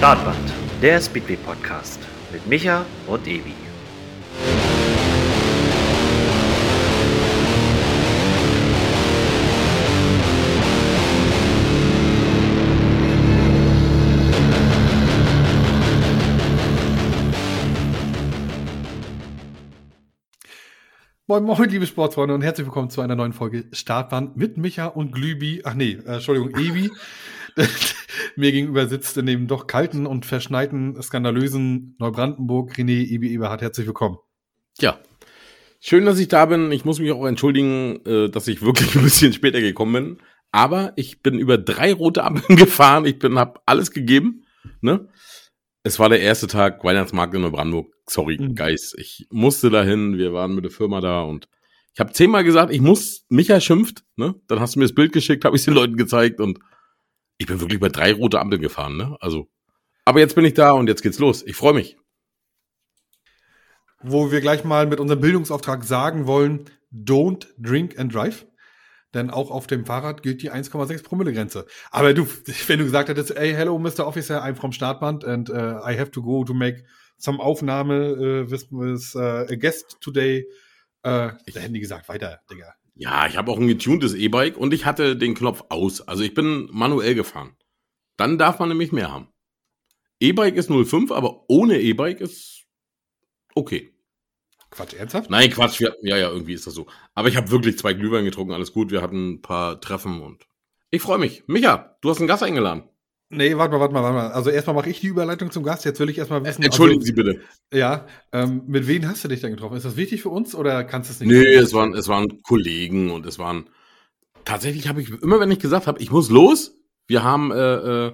Startband, der Speedway Podcast mit Micha und Evi. Moin Moin, liebe Sportsfreunde und herzlich willkommen zu einer neuen Folge Startbahn mit Micha und Glübi, ach nee, äh, Entschuldigung, Evi. Mir gegenüber sitzt in dem doch kalten und verschneiten, skandalösen Neubrandenburg René Ebi Eberhardt. Herzlich willkommen. Ja, schön, dass ich da bin. Ich muss mich auch entschuldigen, äh, dass ich wirklich ein bisschen später gekommen bin. Aber ich bin über drei rote Ampeln gefahren. Ich bin, hab alles gegeben. Ne? Es war der erste Tag Weihnachtsmarkt in Neubrandenburg. Sorry, mhm. Guys. Ich musste dahin. Wir waren mit der Firma da und ich habe zehnmal gesagt, ich muss. Micha schimpft. Ne? Dann hast du mir das Bild geschickt, habe ich den Leuten gezeigt und ich bin wirklich bei drei rote Ampeln gefahren. Ne? Also, aber jetzt bin ich da und jetzt geht's los. Ich freue mich. Wo wir gleich mal mit unserem Bildungsauftrag sagen wollen: Don't drink and drive. Denn auch auf dem Fahrrad gilt die 1,6 Promille Grenze. Aber du, wenn du gesagt hättest, hey, hello, Mr. Officer, I'm from Startband and uh, I have to go to make some Aufnahme uh, with, with uh, a guest today, uh, da hätten die gesagt, weiter, Digga. Ja, ich habe auch ein getuntes E-Bike und ich hatte den Knopf aus. Also ich bin manuell gefahren. Dann darf man nämlich mehr haben. E-Bike ist 05, aber ohne E-Bike ist okay. Quatsch, ernsthaft? Nein, Quatsch. Wir, ja, ja, irgendwie ist das so. Aber ich habe wirklich zwei Glühwein getrunken, alles gut. Wir hatten ein paar Treffen und ich freue mich. Micha, du hast einen Gast eingeladen. Nee, warte mal, warte mal, warte mal. Also erstmal mache ich die Überleitung zum Gast. Jetzt will ich erstmal wissen. Entschuldigen also, Sie bitte. Ja, ähm, mit wem hast du dich denn getroffen? Ist das wichtig für uns oder kannst du es nicht? Nee, es waren, es waren Kollegen und es waren. Tatsächlich habe ich immer, wenn ich gesagt habe, ich muss los, wir haben, äh, äh,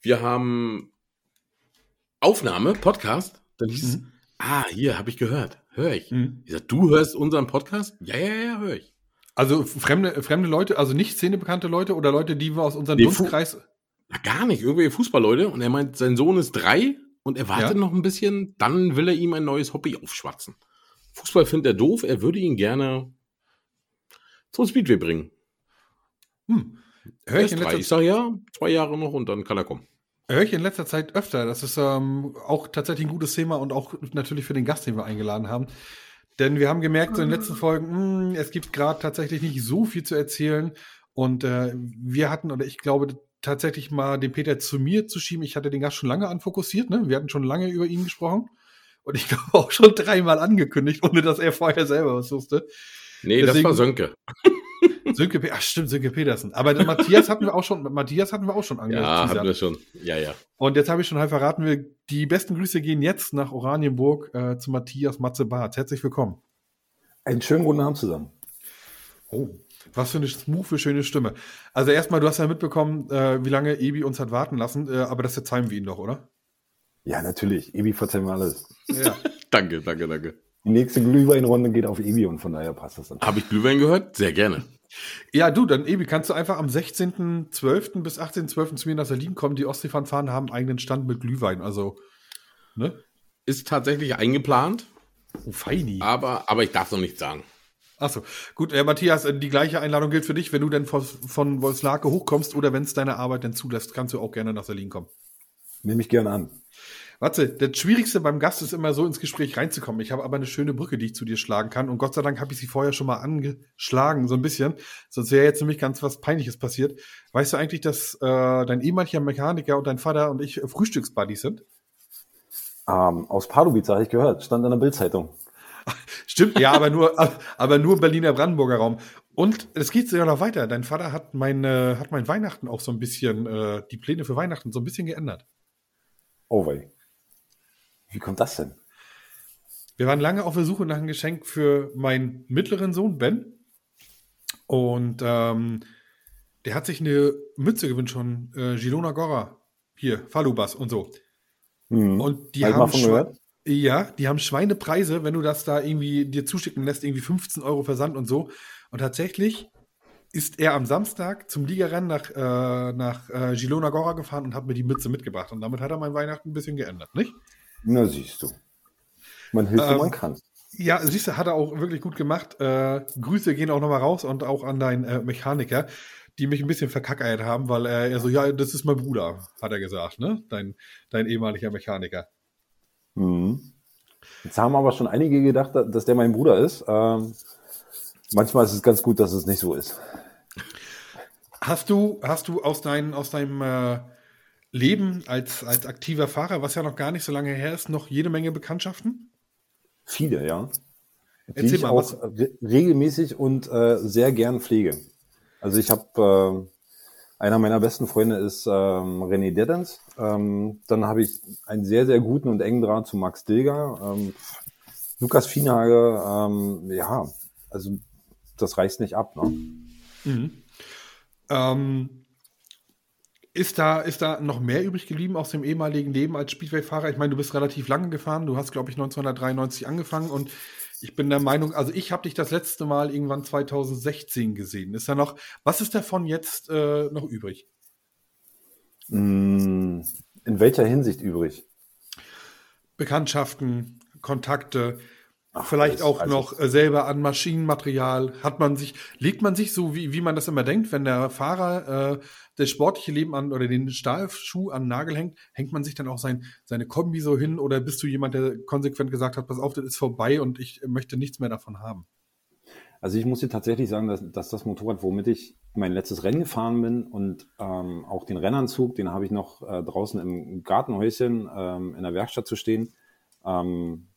wir haben Aufnahme, Podcast, dann hieß mhm. es, ah, hier, habe ich gehört, höre ich. Mhm. Ich sag, du hörst unseren Podcast? Ja, ja, ja, höre ich. Also fremde, fremde Leute, also nicht szenebekannte Leute oder Leute, die wir aus unserem nee, Dunstkreis. Na, gar nicht. Irgendwie Fußballleute. Und er meint, sein Sohn ist drei und er wartet ja. noch ein bisschen. Dann will er ihm ein neues Hobby aufschwatzen. Fußball findet er doof. Er würde ihn gerne zum Speedway bringen. Hm. Hör ich, in drei. ich sag ja, zwei Jahre noch und dann kann er kommen. Höre ich in letzter Zeit öfter. Das ist ähm, auch tatsächlich ein gutes Thema und auch natürlich für den Gast, den wir eingeladen haben. Denn wir haben gemerkt, so in den letzten Folgen, mh, hm, es gibt gerade tatsächlich nicht so viel zu erzählen. Und äh, wir hatten, oder ich glaube, tatsächlich mal den Peter zu mir zu schieben. Ich hatte den Gast schon lange anfokussiert, ne? Wir hatten schon lange über ihn gesprochen. Und ich glaube auch schon dreimal angekündigt, ohne dass er vorher selber was wusste. Nee, Deswegen, das war Sönke. Sönke, ach stimmt, Sönke Petersen. Aber Matthias hatten wir auch schon, Matthias hatten wir auch schon angekündigt. Ja, hatten wir schon. Ja, ja. Und jetzt habe ich schon halb verraten, wir, die besten Grüße gehen jetzt nach Oranienburg äh, zu Matthias Matze Barth. Herzlich willkommen. Einen schönen guten Abend zusammen. Oh, was für eine smooth, schöne Stimme. Also erstmal, du hast ja mitbekommen, äh, wie lange Ebi uns hat warten lassen, äh, aber das verzeihen wir ihn doch, oder? Ja, natürlich. Ebi verzeihen wir alles. Ja. danke, danke, danke. Die nächste Glühweinrunde geht auf Ebi und von daher passt das dann. Habe ich Glühwein gehört? Sehr gerne. Ja, du, dann Ebi, kannst du einfach am 16.12. bis 18.12. zu mir nach Berlin kommen. Die Ostseefahren haben einen eigenen Stand mit Glühwein, also, ne? Ist tatsächlich eingeplant. Oh, feini. Aber, aber ich darf noch nichts sagen. Achso, gut, äh, Matthias, äh, die gleiche Einladung gilt für dich, wenn du denn von, von Wolfslake hochkommst oder wenn es deine Arbeit denn zulässt, kannst du auch gerne nach Berlin kommen. Nehme ich gerne an. Warte, das Schwierigste beim Gast ist immer so ins Gespräch reinzukommen. Ich habe aber eine schöne Brücke, die ich zu dir schlagen kann. Und Gott sei Dank habe ich sie vorher schon mal angeschlagen, so ein bisschen. Sonst wäre jetzt nämlich ganz was Peinliches passiert. Weißt du eigentlich, dass äh, dein ehemaliger Mechaniker und dein Vater und ich Frühstücksbuddies sind? Ähm, aus Pardubice habe ich gehört, stand in der Bildzeitung. Stimmt, ja, aber nur, aber nur Berliner Brandenburger Raum. Und es geht sogar noch weiter. Dein Vater hat meine, hat mein Weihnachten auch so ein bisschen, äh, die Pläne für Weihnachten so ein bisschen geändert. Oh wei. Wie kommt das denn? Wir waren lange auf der Suche nach einem Geschenk für meinen mittleren Sohn, Ben. Und ähm, der hat sich eine Mütze gewünscht von äh, Gilona Gora. Hier, Falubas und so. Hm. Und die haben, Schwe ja, die haben Schweinepreise, wenn du das da irgendwie dir zuschicken lässt, irgendwie 15 Euro Versand und so. Und tatsächlich ist er am Samstag zum Ligarennen nach, äh, nach äh, Girona Gora gefahren und hat mir die Mütze mitgebracht. Und damit hat er mein Weihnachten ein bisschen geändert, nicht? Na, siehst du. Man hilft, ähm, man kann. Ja, siehst du, hat er auch wirklich gut gemacht. Äh, Grüße gehen auch nochmal raus und auch an deinen äh, Mechaniker. die mich ein bisschen verkackeiert haben, weil er, er so, ja, das ist mein Bruder, hat er gesagt, ne? Dein, dein ehemaliger Mechaniker. Mhm. Jetzt haben aber schon einige gedacht, dass der mein Bruder ist. Ähm, manchmal ist es ganz gut, dass es nicht so ist. Hast du, hast du aus, dein, aus deinem äh, Leben als, als aktiver Fahrer, was ja noch gar nicht so lange her ist, noch jede Menge Bekanntschaften? Viele, ja. Die Erzähl ich mal, auch re regelmäßig und äh, sehr gern pflege. Also ich habe äh, einer meiner besten Freunde ist ähm, René Deddens. Ähm, dann habe ich einen sehr, sehr guten und engen Draht zu Max Dilger. Ähm, Lukas Fienhage, ähm, ja, also das reißt nicht ab. Ne? Mhm. Ähm, ist, da, ist da noch mehr übrig geblieben aus dem ehemaligen Leben als Speedway-Fahrer? Ich meine, du bist relativ lange gefahren. Du hast, glaube ich, 1993 angefangen und ich bin der Meinung, also ich habe dich das letzte Mal irgendwann 2016 gesehen. Ist da noch, was ist davon jetzt äh, noch übrig? Mm, In welcher Hinsicht übrig? Bekanntschaften, Kontakte, Ach, vielleicht auch also- noch äh, selber an Maschinenmaterial. Hat man sich, legt man sich so, wie, wie man das immer denkt, wenn der Fahrer äh, das sportliche Leben an oder den Stahlschuh an den Nagel hängt, hängt man sich dann auch sein, seine Kombi so hin oder bist du jemand, der konsequent gesagt hat, pass auf, das ist vorbei und ich möchte nichts mehr davon haben? Also ich muss dir tatsächlich sagen, dass, dass das Motorrad, womit ich mein letztes Rennen gefahren bin und ähm, auch den Rennanzug, den habe ich noch äh, draußen im Gartenhäuschen ähm, in der Werkstatt zu stehen. Ähm,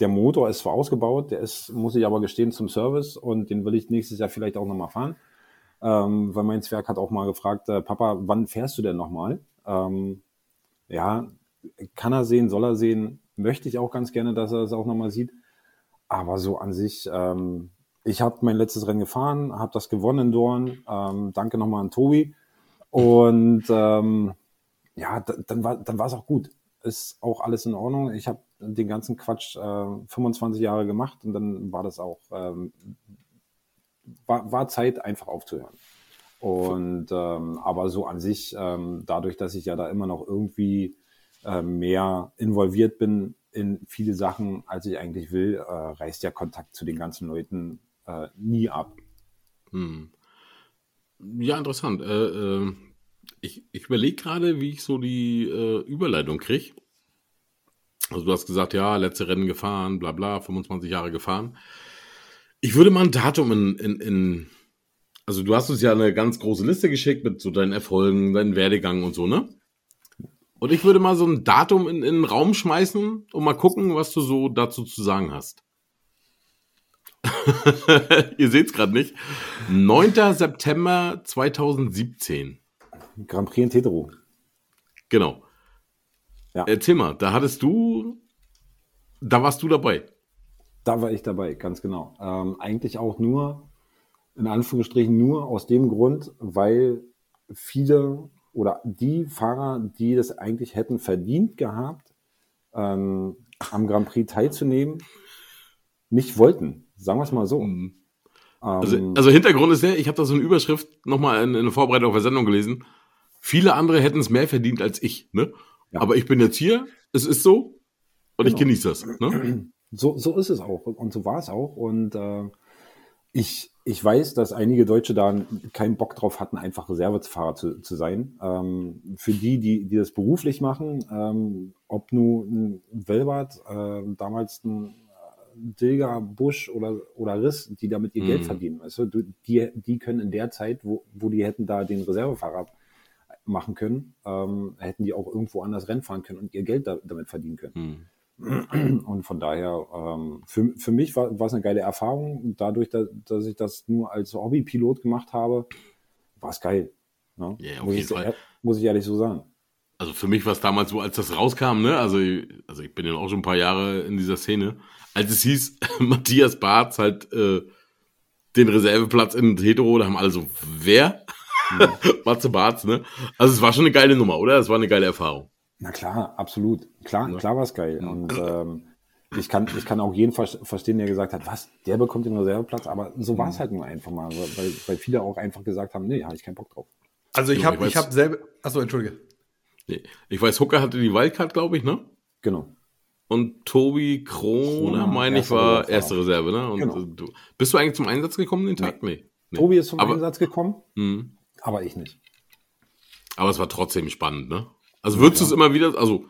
der Motor ist zwar ausgebaut, der ist, muss ich aber gestehen, zum Service und den will ich nächstes Jahr vielleicht auch nochmal fahren. Ähm, weil mein Zwerg hat auch mal gefragt, äh, Papa, wann fährst du denn nochmal? Ähm, ja, kann er sehen, soll er sehen, möchte ich auch ganz gerne, dass er es auch nochmal sieht. Aber so an sich, ähm, ich habe mein letztes Rennen gefahren, habe das gewonnen in Dorn. Ähm, danke nochmal an Tobi. Und ähm, ja, da, dann war dann war es auch gut. Ist auch alles in Ordnung. Ich habe den ganzen Quatsch äh, 25 Jahre gemacht und dann war das auch ähm, war, war Zeit einfach aufzuhören. Und ähm, aber so an sich, ähm, dadurch, dass ich ja da immer noch irgendwie äh, mehr involviert bin in viele Sachen, als ich eigentlich will, äh, reißt der Kontakt zu den ganzen Leuten äh, nie ab. Hm. Ja, interessant. Äh, äh, ich ich überlege gerade, wie ich so die äh, Überleitung kriege. Also du hast gesagt, ja, letzte Rennen gefahren, bla bla, 25 Jahre gefahren. Ich würde mal ein Datum in, in, in also du hast uns ja eine ganz große Liste geschickt mit so deinen Erfolgen, deinen Werdegang und so, ne? Und ich würde mal so ein Datum in, in den Raum schmeißen und mal gucken, was du so dazu zu sagen hast. Ihr seht es gerade nicht. 9. September 2017. Grand Prix in Tetero. Genau. Ja. Erzähl mal, da hattest du, da warst du dabei. Da war ich dabei, ganz genau. Ähm, eigentlich auch nur, in Anführungsstrichen, nur aus dem Grund, weil viele oder die Fahrer, die das eigentlich hätten verdient gehabt, ähm, am Grand Prix teilzunehmen, nicht wollten. Sagen wir es mal so. Mhm. Also, Ähm, also Hintergrund ist der, ich habe da so eine Überschrift nochmal in, in der Vorbereitung auf der Sendung gelesen. Viele andere hätten es mehr verdient als ich, ne? Ja. Aber ich bin jetzt hier, es ist so und ich Genau. genieße das, ne? So, so ist es auch und so war es auch. Und äh, ich, ich weiß, dass einige Deutsche da keinen Bock drauf hatten, einfach Reservefahrer zu, zu sein. Ähm, für die, die, die das beruflich machen, ähm, ob nun ein Welbert, äh, damals ein Dilger, Busch oder, oder Riss, die damit ihr Mhm. Geld verdienen. Weißt? Du- die, die können in der Zeit, wo, wo die hätten da den Reservefahrer machen können, ähm, hätten die auch irgendwo anders Rennen fahren können und ihr Geld da, damit verdienen können. Hm. Und von daher, ähm, für, für mich war, war es eine geile Erfahrung. Dadurch, dass, dass ich das nur als Hobbypilot gemacht habe, war es geil. Ne? Auf muss, ich, muss ich ehrlich so sagen. Also für mich war es damals so, als das rauskam, ne? Also, also ich bin ja auch schon ein paar Jahre in dieser Szene. Als es hieß, Matthias Barth halt äh, den Reserveplatz in Hetero, da haben alle so, wer? Matze Barth, ne? Also es war schon eine geile Nummer, oder? Es war eine geile Erfahrung. Na klar, absolut. Klar, Ja. klar war es geil. Und ähm, ich kann, ich kann auch jeden ver verstehen, der gesagt hat, was, der bekommt den Reserveplatz, aber so war es halt nur einfach mal, weil, weil viele auch einfach gesagt haben, nee, habe ich keinen Bock drauf. Also ich Ja, habe ich hab selber, achso, entschuldige. Nee. Ich weiß, Hooker hatte die Wildcard, glaube ich, ne? Genau. Und Tobi Kroner, meine ich, war Reservefahrer. erste Reserve, ne? Und Genau. du, bist du eigentlich zum Einsatz gekommen den Tag? Nee. nee. Tobi ist zum Aber- Einsatz gekommen. Mhm. Aber ich nicht. Aber es war trotzdem spannend, ne? Also würdest du es immer wieder, also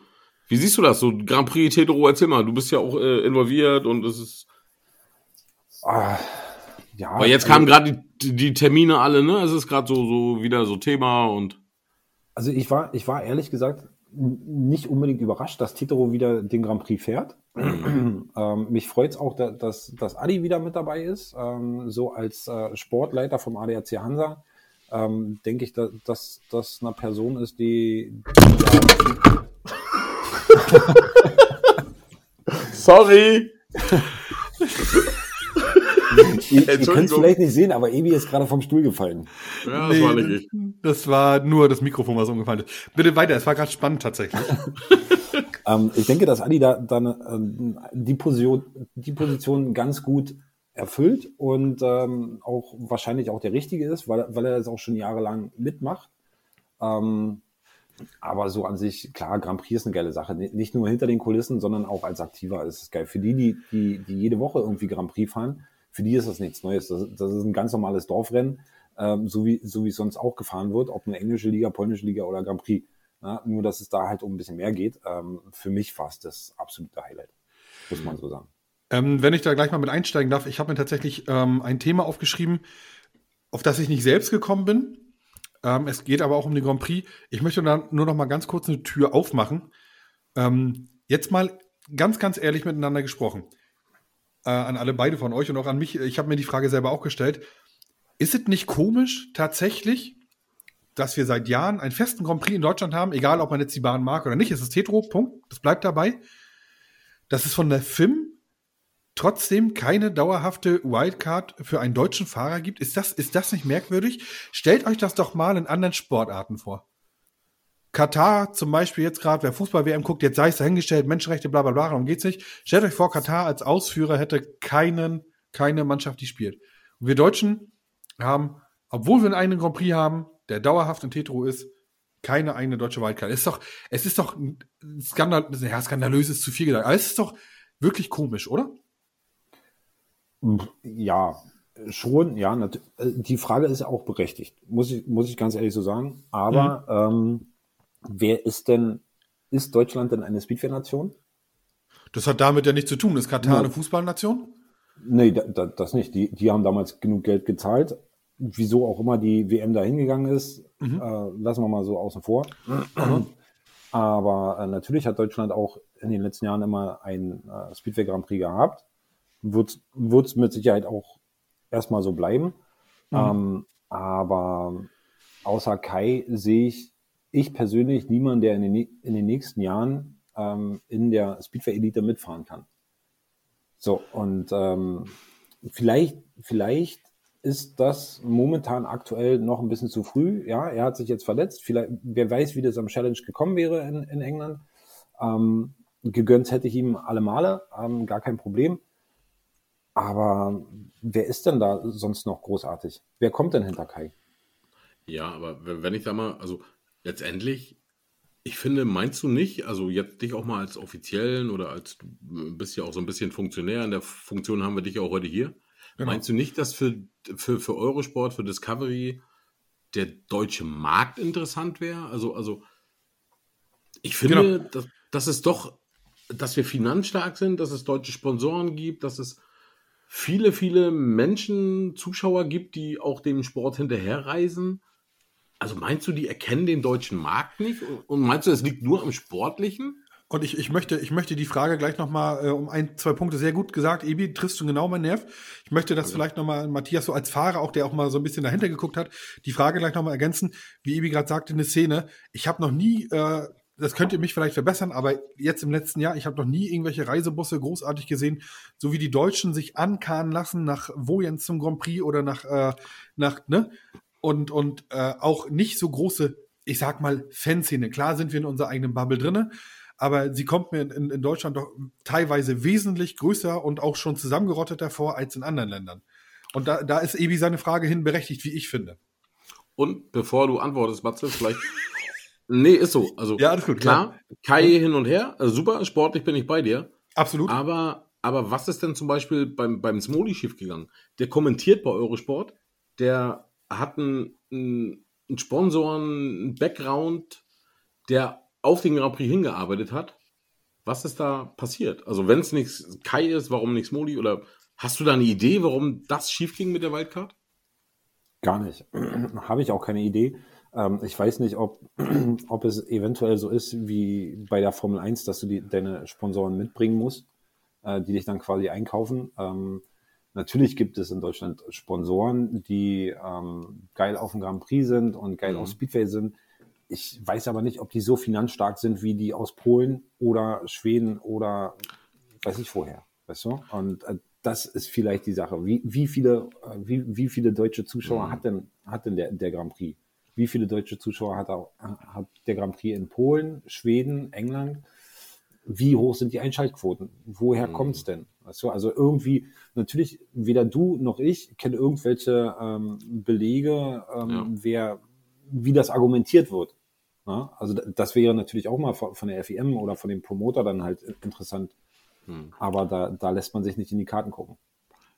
wie siehst du das? So Grand Prix Tetero, erzähl mal, du bist ja auch äh, involviert und es ist. Ah, ja. Weil jetzt kamen gerade die, die Termine alle, ne? Es ist gerade so, so wieder so Thema und. Also ich war, ich war ehrlich gesagt nicht unbedingt überrascht, dass Titero wieder den Grand Prix fährt. ähm, mich freut es auch, da- dass, dass Adi wieder mit dabei ist. Ähm, so als äh, Sportleiter vom ADAC Hansa ähm, denke ich, da, dass das eine Person ist, die, Sorry! ihr, ihr könnt es vielleicht nicht sehen, aber Ebi ist gerade vom Stuhl gefallen. Ja, das war nicht ich. das war nur das Mikrofon, was umgefallen ist. Bitte weiter, es war gerade spannend tatsächlich. Ähm, ich denke, dass Adi da dann ähm, die, Position, die Position ganz gut erfüllt und ähm, auch wahrscheinlich auch der richtige ist, weil, weil er das auch schon jahrelang mitmacht. Ähm, aber so an sich, klar, Grand Prix ist eine geile Sache. Ni- Nicht nur hinter den Kulissen, sondern auch als Aktiver ist es geil. Für die, die, die, die jede Woche irgendwie Grand Prix fahren, für die ist das nichts Neues. Das, das ist ein ganz normales Dorfrennen, ähm, so, wie, so wie es sonst auch gefahren wird, ob eine englische Liga, polnische Liga oder Grand Prix. Ja, nur, dass es da halt um ein bisschen mehr geht. Ähm, für mich war es das absolute Highlight, muss man so sagen. Ähm, wenn ich da gleich mal mit einsteigen darf, ich habe mir tatsächlich ähm, ein Thema aufgeschrieben, auf das ich nicht selbst gekommen bin. Ähm, es geht aber auch um den Grand Prix. Ich möchte dann nur noch mal ganz kurz eine Tür aufmachen. Ähm, jetzt mal ganz, ganz ehrlich miteinander gesprochen. Äh, an alle beide von euch und auch an mich. Ich habe mir die Frage selber auch gestellt. Ist es nicht komisch tatsächlich, dass wir seit Jahren einen festen Grand Prix in Deutschland haben, egal ob man jetzt die Bahn mag oder nicht, es ist Hetero, Punkt, das bleibt dabei, dass es von der FIM trotzdem keine dauerhafte Wildcard für einen deutschen Fahrer gibt? Ist das, ist das nicht merkwürdig? Stellt euch das doch mal in anderen Sportarten vor. Katar zum Beispiel jetzt gerade, wer Fußball-WM guckt, jetzt sei es dahingestellt, Menschenrechte, bla bla bla, darum geht's nicht. Stellt euch vor, Katar als Ausführer hätte keinen, keine Mannschaft, die spielt. Und wir Deutschen haben, obwohl wir einen eigenen Grand Prix haben, der dauerhaft in Tetro ist, keine eigene deutsche Wildcard. Ist doch, es ist doch ein skandal, ja, skandalös ist zu viel gesagt, aber es ist doch wirklich komisch, oder? Ja, schon, ja. äh, Die Frage ist auch berechtigt, muss ich, muss ich ganz ehrlich so sagen. Aber ähm, wer ist denn, ist Deutschland denn eine Speedway-Nation? Das hat damit ja nichts zu tun. Ist Katar Ja. eine Fußballnation? Nee, da, da, das nicht. Die, die haben damals genug Geld gezahlt. Wieso auch immer die WM da hingegangen ist, äh, lassen wir mal so außen vor. Aber äh, natürlich hat Deutschland auch in den letzten Jahren immer ein äh, Speedway Grand Prix gehabt. Wird es mit Sicherheit auch erstmal so bleiben. Ähm, aber außer Kai sehe ich, ich persönlich niemanden, der in den, in den nächsten Jahren ähm, in der Speedway Elite mitfahren kann. So, und ähm, vielleicht, vielleicht ist das momentan aktuell noch ein bisschen zu früh. Ja, er hat sich jetzt verletzt. Vielleicht, wer weiß, wie das am Challenge gekommen wäre in, in England. Ähm, gegönnt hätte ich ihm alle Male, ähm, gar kein Problem. Aber wer ist denn da sonst noch großartig? Wer kommt denn hinter Kai? Ja, aber wenn ich da mal, also letztendlich, ich finde, meinst du nicht, also jetzt dich auch mal als Offiziellen oder als du bist ja auch so ein bisschen Funktionär, in der Funktion haben wir dich ja auch heute hier. Genau. Meinst du nicht, dass für, für, für Eurosport, für Discovery der deutsche Markt interessant wäre? Also, also ich finde, Genau. dass, dass es doch, dass wir finanzstark sind, dass es deutsche Sponsoren gibt, dass es viele, viele Menschen, Zuschauer gibt, die auch dem Sport hinterherreisen. Also meinst du, die erkennen den deutschen Markt nicht? Und- meinst du, es liegt nur am Sportlichen? Und ich, ich, möchte, ich möchte die Frage gleich nochmal äh, um ein, zwei Punkte sehr gut gesagt. Ebi, triffst du genau meinen Nerv. Ich möchte das vielleicht nochmal, Matthias, so als Fahrer, auch der auch mal so ein bisschen dahinter geguckt hat, die Frage gleich nochmal ergänzen. Wie Ebi gerade sagte, eine Szene. Ich habe noch nie, äh, das könnt ihr mich vielleicht verbessern, aber jetzt im letzten Jahr, ich habe noch nie irgendwelche Reisebusse großartig gesehen, so wie die Deutschen sich ankarren lassen nach Wojens zum Grand Prix oder nach, äh, nach, ne? Und, und äh, auch nicht so große, ich sag mal, Fanszene. Klar sind wir in unserer eigenen Bubble drinne, aber sie kommt mir in, in Deutschland doch teilweise wesentlich größer und auch schon zusammengerotteter vor als in anderen Ländern. Und da, da ist Ebi seine Frage hin berechtigt, wie ich finde. Und bevor du antwortest, Matze, vielleicht. Nee, ist so. Also Ja, alles gut, Klar, Kai hin und her, also super, sportlich bin ich bei dir. Absolut. Aber, aber was ist denn zum Beispiel beim, beim Smoli schief gegangen? Der kommentiert bei Eurosport, der hat ein, ein einen Sponsor, einen Background, der auf den Grand Prix hingearbeitet hat. Was ist da passiert? Also wenn es nichts Kai ist, warum nichts Modi? Oder hast du da eine Idee, warum das schief ging mit der Wildcard? Gar nicht. Habe ich auch keine Idee. Ähm, ich weiß nicht, ob, ob es eventuell so ist wie bei der Formel 1, dass du die, deine Sponsoren mitbringen musst, äh, die dich dann quasi einkaufen. Ähm, natürlich gibt es in Deutschland Sponsoren, die ähm, geil auf dem Grand Prix sind und geil mhm. auf Speedway sind. Ich weiß aber nicht, ob die so finanzstark sind wie die aus Polen oder Schweden oder weiß ich vorher. Weißt du? Und äh, das ist vielleicht die Sache. Wie, wie viele, äh, wie, wie viele deutsche Zuschauer mhm. hat denn, hat denn der, der Grand Prix? Wie viele deutsche Zuschauer hat, er, hat der Grand Prix in Polen, Schweden, England? Wie hoch sind die Einschaltquoten? Woher mhm. kommt es denn? Weißt du, also irgendwie, natürlich, weder du noch ich kennen irgendwelche ähm, Belege, ähm, ja. wer, wie das argumentiert wird. Ja? Also das wäre natürlich auch mal von der FIM oder von dem Promoter dann halt interessant. Mhm. Aber da, da lässt man sich nicht in die Karten gucken.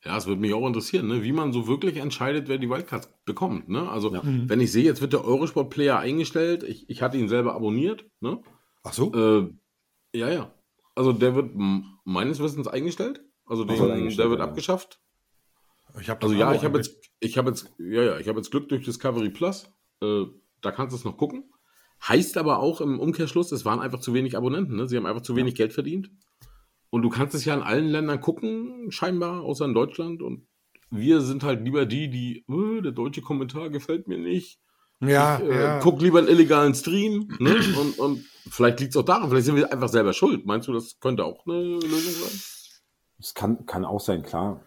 Ja, es würde mich auch interessieren, ne? wie man so wirklich entscheidet, wer die Wildcards bekommt. Ne? Also, ja. mhm. wenn ich sehe, jetzt wird der Eurosport-Player eingestellt, ich, ich hatte ihn selber abonniert. Ne? Ach so? Äh, ja, ja. Also, der wird meines Wissens eingestellt. Also, den, eingestellt, der wird ja. abgeschafft. Ich also, ja, ich habe jetzt, ich habe jetzt, ja, ja, ich habe jetzt Glück durch Discovery Plus. Äh, da kannst du es noch gucken. Heißt aber auch im Umkehrschluss, es waren einfach zu wenig Abonnenten. Ne? Sie haben einfach zu wenig ja. Geld verdient. Und du kannst es ja in allen Ländern gucken, scheinbar, außer in Deutschland. Und wir sind halt lieber die, die, oh, der deutsche Kommentar gefällt mir nicht. Ja, ich, äh, ja. guck lieber einen illegalen Stream. Ne? Und, und vielleicht liegt es auch daran, vielleicht sind wir einfach selber schuld. Meinst du, das könnte auch eine Lösung sein? Das kann, kann auch sein, klar.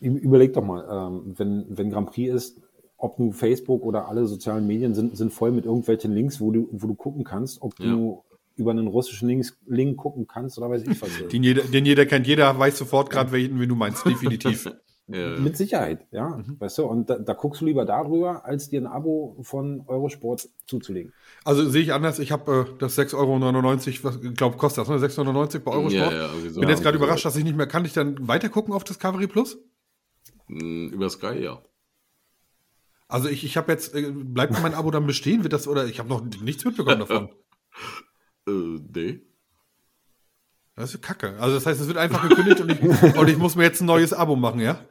Überleg doch mal, ähm, wenn, wenn Grand Prix ist, ob nun Facebook oder alle sozialen Medien sind, sind voll mit irgendwelchen Links, wo du, wo du gucken kannst, ob ja. du über einen russischen Link, Link gucken kannst oder weiß ich was. den, jeder, den jeder kennt, jeder weiß sofort gerade, welchen wen du meinst, definitiv. Mit Sicherheit, ja. Mhm. Weißt du, und da, da, guckst du lieber darüber, als dir ein Abo von Eurosport zuzulegen. Also sehe ich anders, ich habe äh, das 6,99 Euro, was ich glaube, kostet das, ne? 6,99 bei Eurosport. Ja, ja, so. Bin jetzt gerade überrascht, dass ich nicht mehr kann. Ich dann weiter gucken auf Discovery Plus? Hm, über Sky, ja. Also ich, ich habe jetzt, äh, bleibt mein Abo dann bestehen? Wird das, oder ich habe noch nichts mitbekommen davon. Äh, nee. Das ist kacke. Also das heißt, es wird einfach gekündigt und, ich, und ich muss mir jetzt ein neues Abo machen, ja?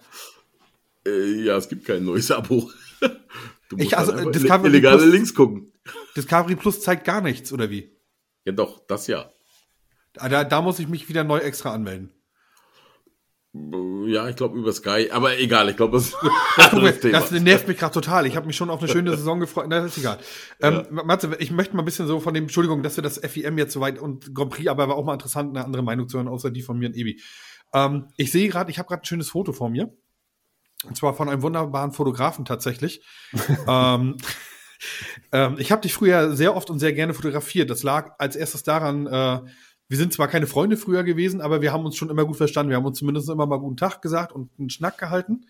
Äh, ja, es gibt kein neues Abo. Du musst ich, also, halt Discovery illegale Plus, Links gucken. Discovery Plus zeigt gar nichts, oder wie? Ja doch, das ja. Da, da muss ich mich wieder neu extra anmelden. Ja, ich glaube über Sky, aber egal, ich glaube, das, das, das nervt mich gerade total. Ich habe mich schon auf eine schöne Saison gefreut. Na, das ist egal. Ähm, ja. Matze, ich möchte mal ein bisschen so von dem, Entschuldigung, dass wir das FIM jetzt so weit und Grand Prix, aber war auch mal interessant, eine andere Meinung zu hören, außer die von mir und Ebi. Ähm, ich sehe gerade, ich habe gerade ein schönes Foto vor mir. Und zwar von einem wunderbaren Fotografen tatsächlich. ähm, ähm, ich habe dich früher sehr oft und sehr gerne fotografiert. Das lag als erstes daran, äh, wir sind zwar keine Freunde früher gewesen, aber wir haben uns schon immer gut verstanden. Wir haben uns zumindest immer mal guten Tag gesagt und einen Schnack gehalten.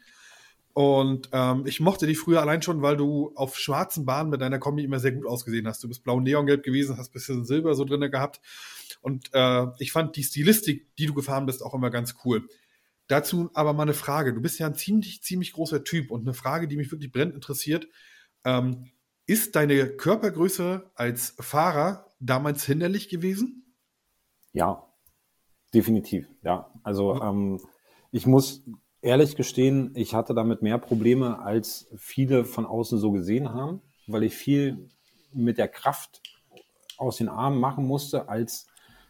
Und ähm, ich mochte dich früher allein schon, weil du auf schwarzen Bahnen mit deiner Kombi immer sehr gut ausgesehen hast. Du bist blau neongelb gewesen, hast bisschen Silber so drinne gehabt. Und äh, ich fand die Stilistik, die du gefahren bist, auch immer ganz cool. Dazu aber mal eine Frage. Du bist ja ein ziemlich, ziemlich großer Typ und eine Frage, die mich wirklich brennend interessiert. Ähm, ist deine Körpergröße als Fahrer damals hinderlich gewesen? Ja, definitiv. Ja, also ähm, ich muss ehrlich gestehen, ich hatte damit mehr Probleme, als viele von außen so gesehen haben, weil ich viel mit der Kraft aus den Armen machen musste, als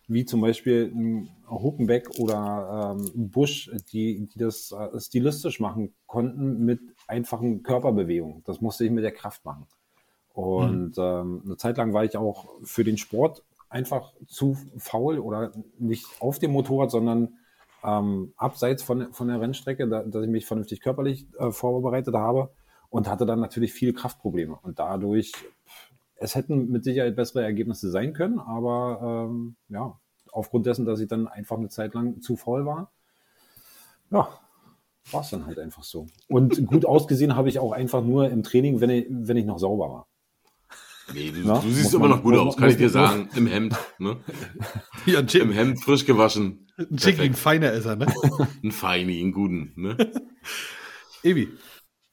wie zum Beispiel ein Huckenbeck oder ähm, Busch, die, die das äh, stilistisch machen konnten mit einfachen Körperbewegungen. Das musste ich mit der Kraft machen. Und mhm. ähm, eine Zeit lang war ich auch für den Sport einfach zu faul oder nicht auf dem Motorrad, sondern ähm, abseits von, von der Rennstrecke, da, dass ich mich vernünftig körperlich äh, vorbereitet habe und hatte dann natürlich viele Kraftprobleme. Und dadurch, es hätten mit Sicherheit bessere Ergebnisse sein können, aber ähm, ja, aufgrund dessen, dass ich dann einfach eine Zeit lang zu faul war, ja, war es dann halt einfach so. Und gut ausgesehen habe ich auch einfach nur im Training, wenn ich, wenn ich noch sauber war. Nee, du, du siehst immer noch gut aus, kann ich dir sagen. Im Hemd, ne? Ja, Im Hemd, frisch gewaschen. Ein Chicky, ein feiner ist er, ne? ein Feini, einen guten, ne? Ebi.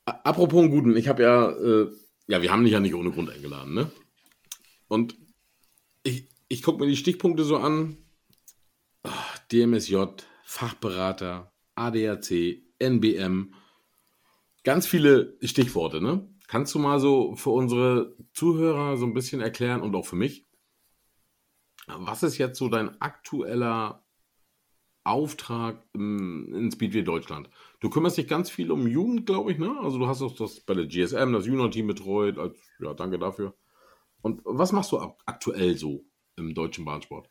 Apropos einen guten, ich habe ja äh, Ja, wir haben dich ja nicht ohne Grund eingeladen, ne? Und ich, ich gucke mir die Stichpunkte so an. Oh, DMSJ, Fachberater, ADAC, NBM. Ganz viele Stichworte, ne? Kannst du mal so für unsere Zuhörer so ein bisschen erklären und auch für mich, was ist jetzt so dein aktueller Auftrag in Speedway Deutschland? Du kümmerst dich ganz viel um Jugend, glaube ich, ne? Also du hast auch das bei der GSM, das Junior-Team betreut. Als, ja, danke dafür. Und was machst du aktuell so im deutschen Bahnsport?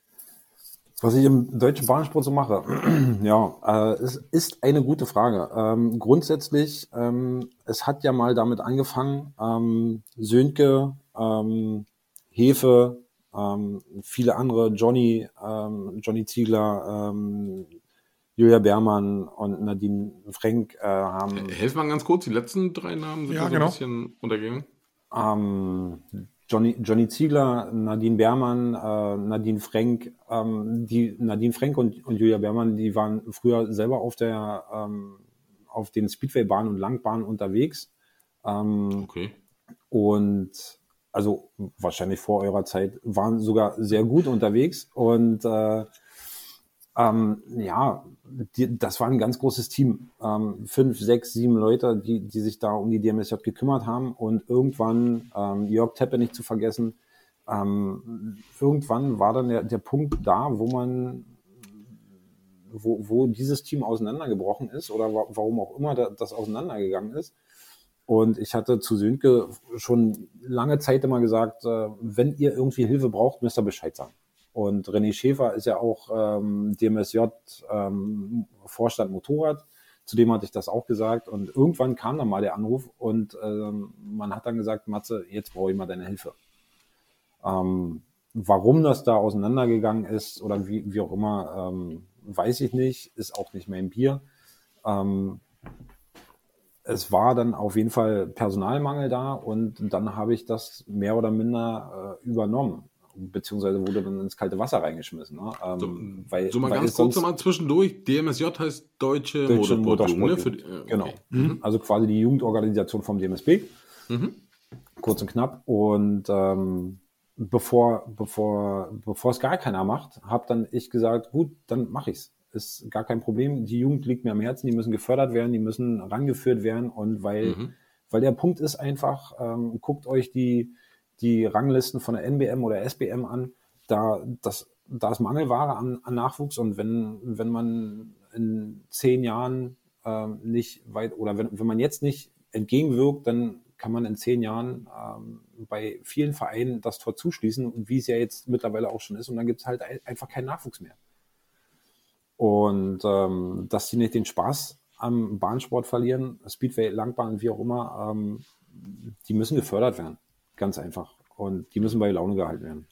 Was ich im deutschen Bahnsport so mache, ja, äh, es ist eine gute Frage. Ähm, grundsätzlich, ähm, es hat ja mal damit angefangen, ähm, Sönke, ähm, Hefe, ähm, viele andere, Johnny, ähm, Johnny Ziegler, ähm, Julia Bermann und Nadine Frank äh, haben. Helf mal ganz kurz, die letzten drei Namen sind Ja, so genau. ein bisschen untergegangen. Ähm, Johnny, Johnny Ziegler, Nadine Bermann, äh, Nadine Frank, ähm, die Nadine Frank und, und Julia Bermann, die waren früher selber auf der ähm, auf den Speedway-Bahnen und Langbahnen unterwegs. Ähm, Okay. und also wahrscheinlich vor eurer Zeit waren sogar sehr gut unterwegs und äh, ähm, ja, die, das war ein ganz großes Team. Ähm, fünf, sechs, sieben Leute, die, die sich da um die DMSJ gekümmert haben. Und irgendwann, ähm, Jörg Teppe nicht zu vergessen, ähm, irgendwann war dann der, der Punkt da, wo man, wo, wo dieses Team auseinandergebrochen ist oder wa warum auch immer da, das auseinandergegangen ist. Und ich hatte zu Sönke schon lange Zeit immer gesagt, äh, wenn ihr irgendwie Hilfe braucht, müsst ihr Bescheid sagen. Und René Schäfer ist ja auch ähm, DMSJ ähm, Vorstand Motorrad. Zudem hatte ich das auch gesagt. Und irgendwann kam dann mal der Anruf und ähm, man hat dann gesagt, Matze, jetzt brauche ich mal deine Hilfe. Ähm, warum das da auseinandergegangen ist oder wie, wie auch immer, ähm, weiß ich nicht. Ist auch nicht mein Bier. Ähm, es war dann auf jeden Fall Personalmangel da und dann habe ich das mehr oder minder äh, übernommen, beziehungsweise wurde dann ins kalte Wasser reingeschmissen. Ne? Ähm, So, weil, so mal weil ganz es kurz nochmal zwischendurch. DMSJ heißt Deutsche, Deutsche Motorsport, ne? Die- äh, Genau. okay. Mhm. Also quasi die Jugendorganisation vom DMSB. Mhm. Kurz und knapp. Und ähm, bevor, bevor, bevor es gar keiner macht, habe dann ich gesagt, gut, dann mache ich's. Ist gar kein Problem. Die Jugend liegt mir am Herzen, die müssen gefördert werden, die müssen rangeführt werden. Und weil, Mhm. weil der Punkt ist einfach, ähm, guckt euch die, die Ranglisten von der NBM oder SBM an. Da, das, da ist Mangelware an, an Nachwuchs und wenn, wenn man in zehn Jahren ähm, nicht weit oder wenn, wenn man jetzt nicht entgegenwirkt, dann kann man in zehn Jahren ähm, bei vielen Vereinen das Tor zuschließen, wie es ja jetzt mittlerweile auch schon ist, und dann gibt es halt ein- einfach keinen Nachwuchs mehr. Und ähm, dass sie nicht den Spaß am Bahnsport verlieren, Speedway, Langbahn, wie auch immer, ähm, die müssen gefördert werden. Ganz einfach. Und die müssen bei Laune gehalten werden.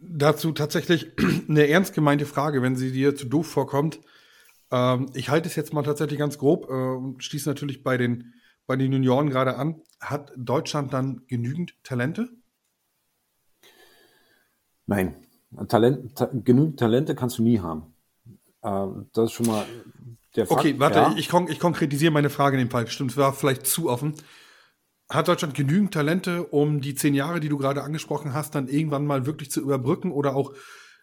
Dazu tatsächlich eine ernst gemeinte Frage, wenn sie dir zu doof vorkommt. Ähm, ich halte es jetzt mal tatsächlich ganz grob äh, und schließe natürlich bei den, bei den Junioren gerade an. Hat Deutschland dann genügend Talente? Nein, Talent, ta genügend Talente kannst du nie haben. Ähm, das ist schon mal der Fakt. Okay, warte, ja. ich, kon ich konkretisiere meine Frage in dem Fall. Stimmt, es war vielleicht zu offen. Hat Deutschland genügend Talente, um die zehn Jahre, die du gerade angesprochen hast, dann irgendwann mal wirklich zu überbrücken oder auch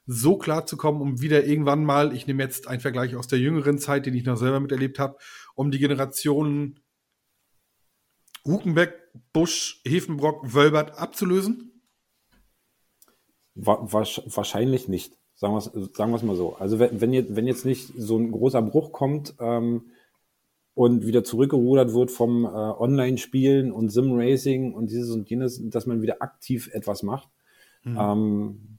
so klar zu kommen, um wieder irgendwann mal, ich nehme jetzt einen Vergleich aus der jüngeren Zeit, den ich noch selber miterlebt habe, um die Generationen Hukenbeck, Busch, Hefenbrock, Wölbert abzulösen? Wahrscheinlich nicht. Sagen wir es sagen mal so. Also wenn, wenn, jetzt, wenn jetzt nicht so ein großer Bruch kommt ähm, und wieder zurückgerudert wird vom äh, Online-Spielen und Sim-Racing und dieses und jenes, dass man wieder aktiv etwas macht, ähm,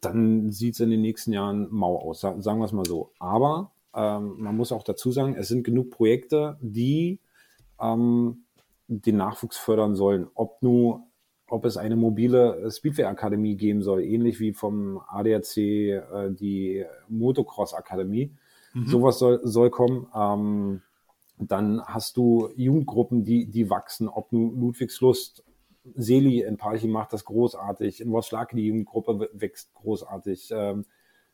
dann sieht es in den nächsten Jahren mau aus. Sa- Sagen wir es mal so. Aber ähm, man muss auch dazu sagen, es sind genug Projekte, die ähm, den Nachwuchs fördern sollen. Ob nur, ob es eine mobile Speedway-Akademie geben soll, ähnlich wie vom ADAC äh, die Motocross-Akademie. Sowas soll, soll kommen. Ähm, dann hast du Jugendgruppen, die, die wachsen, ob nun Ludwigslust, Seli in Parchim macht das großartig, in Worslake die Jugendgruppe wächst großartig. Ähm,